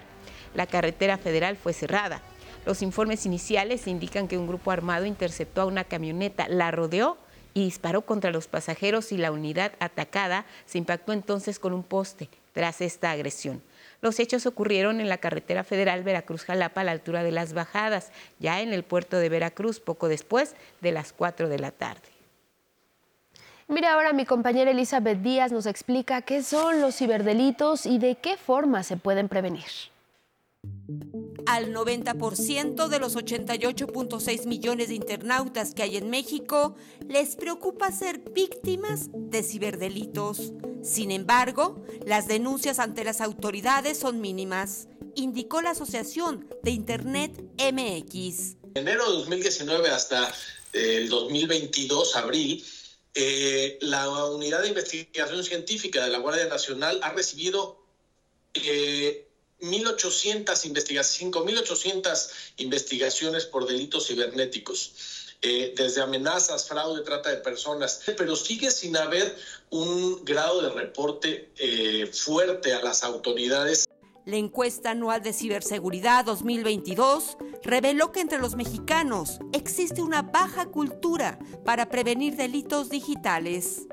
La carretera federal fue cerrada. Los informes iniciales indican que un grupo armado interceptó a una camioneta, la rodeó y disparó contra los pasajeros y la unidad atacada se impactó entonces con un poste tras esta agresión. Los hechos ocurrieron en la carretera federal Veracruz-Jalapa a la altura de las bajadas, ya en el puerto de Veracruz, poco después de las 4 de la tarde. Mira, ahora mi compañera Elizabeth Díaz nos explica qué son los ciberdelitos y de qué forma se pueden prevenir. Al 90% de los 88.6 millones de internautas que hay en México les preocupa ser víctimas de ciberdelitos. Sin embargo, las denuncias ante las autoridades son mínimas, indicó la Asociación de Internet MX. enero de 2019 hasta el 2022, abril, eh, la Unidad de Investigación Científica de la Guardia Nacional ha recibido eh, 1.800 investigaciones, 5.800 investigaciones por delitos cibernéticos. eh, desde amenazas, fraude, trata de personas, pero sigue sin haber un grado de reporte eh, fuerte a las autoridades. La encuesta anual de ciberseguridad 2022 reveló que entre los mexicanos existe una baja cultura para prevenir delitos digitales.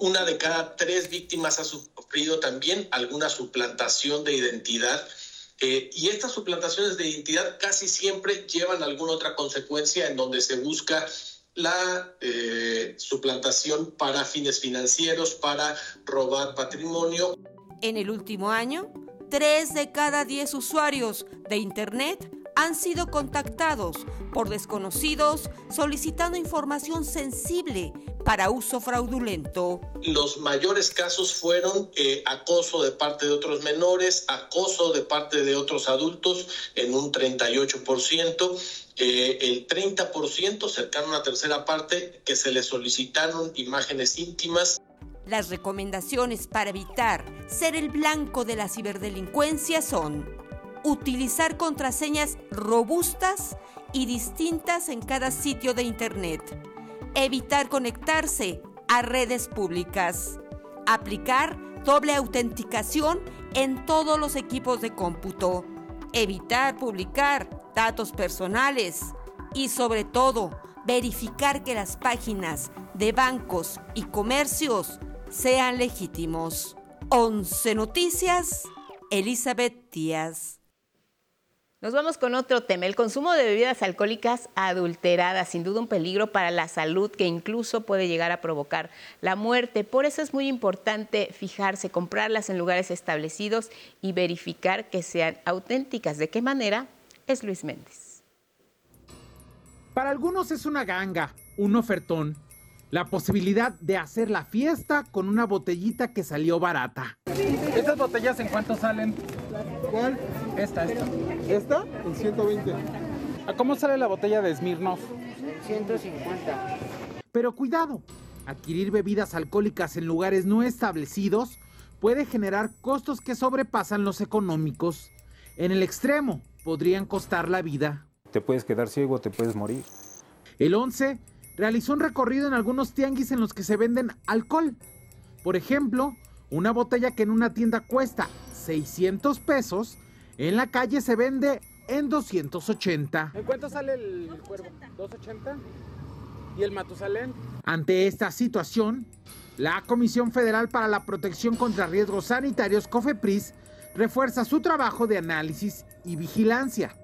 Una de cada tres víctimas ha sufrido también alguna suplantación de identidad eh, y estas suplantaciones de identidad casi siempre llevan alguna otra consecuencia en donde se busca la eh, suplantación para fines financieros, para robar patrimonio. En el último año, tres de cada diez usuarios de Internet han sido contactados por desconocidos solicitando información sensible para uso fraudulento. Los mayores casos fueron eh, acoso de parte de otros menores, acoso de parte de otros adultos en un 38%, eh, el 30% cercano a una tercera parte que se le solicitaron imágenes íntimas. Las recomendaciones para evitar ser el blanco de la ciberdelincuencia son utilizar contraseñas robustas y distintas en cada sitio de Internet, evitar conectarse a redes públicas, aplicar doble autenticación en todos los equipos de cómputo, evitar publicar datos personales y sobre todo verificar que las páginas de bancos y comercios sean legítimos. 11 Noticias, Elizabeth Díaz. Nos vamos con otro tema, el consumo de bebidas alcohólicas adulteradas, sin duda un peligro para la salud que incluso puede llegar a provocar la muerte. Por eso es muy importante fijarse, comprarlas en lugares establecidos y verificar que sean auténticas. ¿De qué manera? Es Luis Méndez. Para algunos es una ganga, un ofertón, la posibilidad de hacer la fiesta con una botellita que salió barata. ¿Estas botellas en cuánto salen? ¿Cuál? Esta, esta. ¿Esta? En 120. ¿A cómo sale la botella de Smirnoff? 150. Pero cuidado, adquirir bebidas alcohólicas en lugares no establecidos puede generar costos que sobrepasan los económicos. En el extremo, podrían costar la vida. Te puedes quedar ciego, te puedes morir. El 11 realizó un recorrido en algunos tianguis en los que se venden alcohol. Por ejemplo, una botella que en una tienda cuesta 600 pesos, en la calle se vende en 280. ¿En cuánto sale el cuervo? ¿280? ¿Y el Matusalén? Ante esta situación, la Comisión Federal para la Protección contra Riesgos Sanitarios, COFEPRIS, refuerza su trabajo de análisis y vigilancia.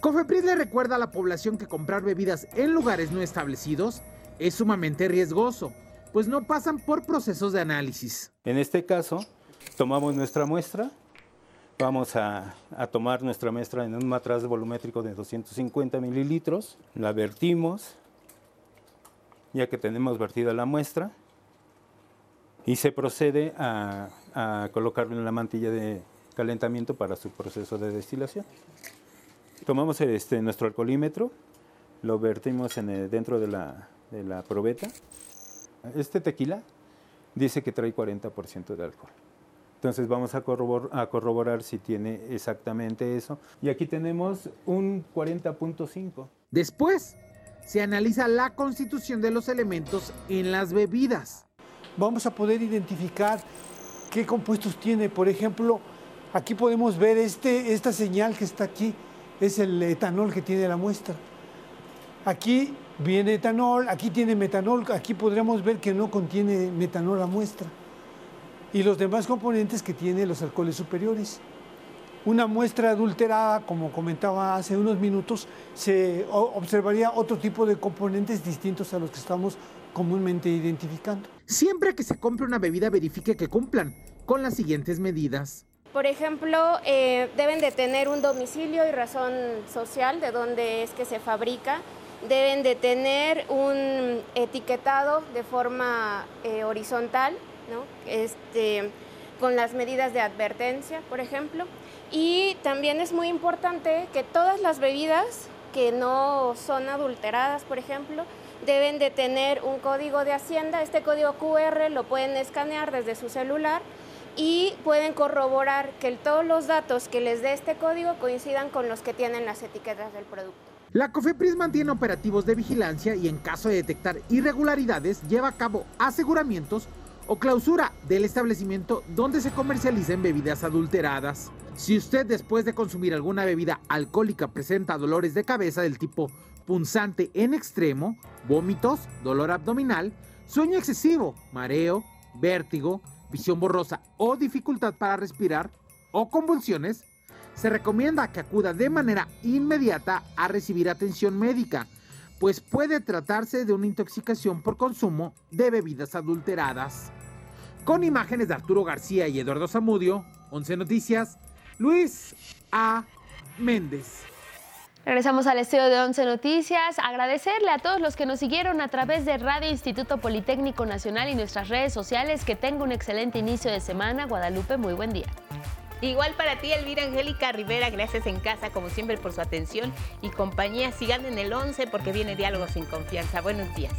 COFEPRIS le recuerda a la población que comprar bebidas en lugares no establecidos es sumamente riesgoso, pues no pasan por procesos de análisis. En este caso, tomamos nuestra muestra, vamos a, tomar nuestra muestra en un matraz volumétrico de 250 mililitros, la vertimos, ya que tenemos vertida la muestra, y se procede a, a colocarlo en la mantilla de calentamiento para su proceso de destilación. Tomamos este, nuestro alcoholímetro, lo vertimos en dentro de la probeta. Este tequila dice que trae 40% de alcohol. Entonces vamos a corroborar, a corroborar, si tiene exactamente eso. Y aquí tenemos un 40.5. Después se analiza la constitución de los elementos en las bebidas. Vamos a poder identificar qué compuestos tiene. Por ejemplo, aquí podemos ver este, esta señal que está aquí, es el etanol que tiene la muestra. Aquí viene etanol, aquí tiene metanol, aquí podríamos ver que no contiene metanol la muestra. Y los demás componentes que tiene los alcoholes superiores. Una muestra adulterada, como comentaba hace unos minutos, se observaría otro tipo de componentes distintos a los que estamos comúnmente identificando. Siempre que se compre una bebida, verifique que cumplan con las siguientes medidas. Por ejemplo, eh, deben de tener un domicilio y razón social de dónde es que se fabrica. Deben de tener un etiquetado de forma eh, horizontal, ¿no? este, con las medidas de advertencia, por ejemplo. Y también es muy importante que todas las bebidas que no son adulteradas, por ejemplo, deben de tener un código de hacienda. Este código QR lo pueden escanear desde su celular y pueden corroborar que todos los datos que les dé este código coincidan con los que tienen las etiquetas del producto. La COFEPRIS mantiene operativos de vigilancia y en caso de detectar irregularidades lleva a cabo aseguramientos o clausura del establecimiento donde se comercialicen bebidas adulteradas. Si usted después de consumir alguna bebida alcohólica presenta dolores de cabeza del tipo punzante en extremo, vómitos, dolor abdominal, sueño excesivo, mareo, vértigo, visión borrosa o dificultad para respirar o convulsiones, se recomienda que acuda de manera inmediata a recibir atención médica, pues puede tratarse de una intoxicación por consumo de bebidas adulteradas. Con imágenes de Arturo García y Eduardo Zamudio, 11 Noticias, Luis A. Méndez. Regresamos al estudio de Once Noticias. Agradecerle a todos los que nos siguieron a través de Radio Instituto Politécnico Nacional y nuestras redes sociales. Que tenga un excelente inicio de semana. Guadalupe, muy buen día. Igual para ti, Elvira Angélica Rivera, gracias en casa, como siempre, por su atención y compañía. Sigan en el 11 porque viene Diálogo sin Confianza. Buenos días.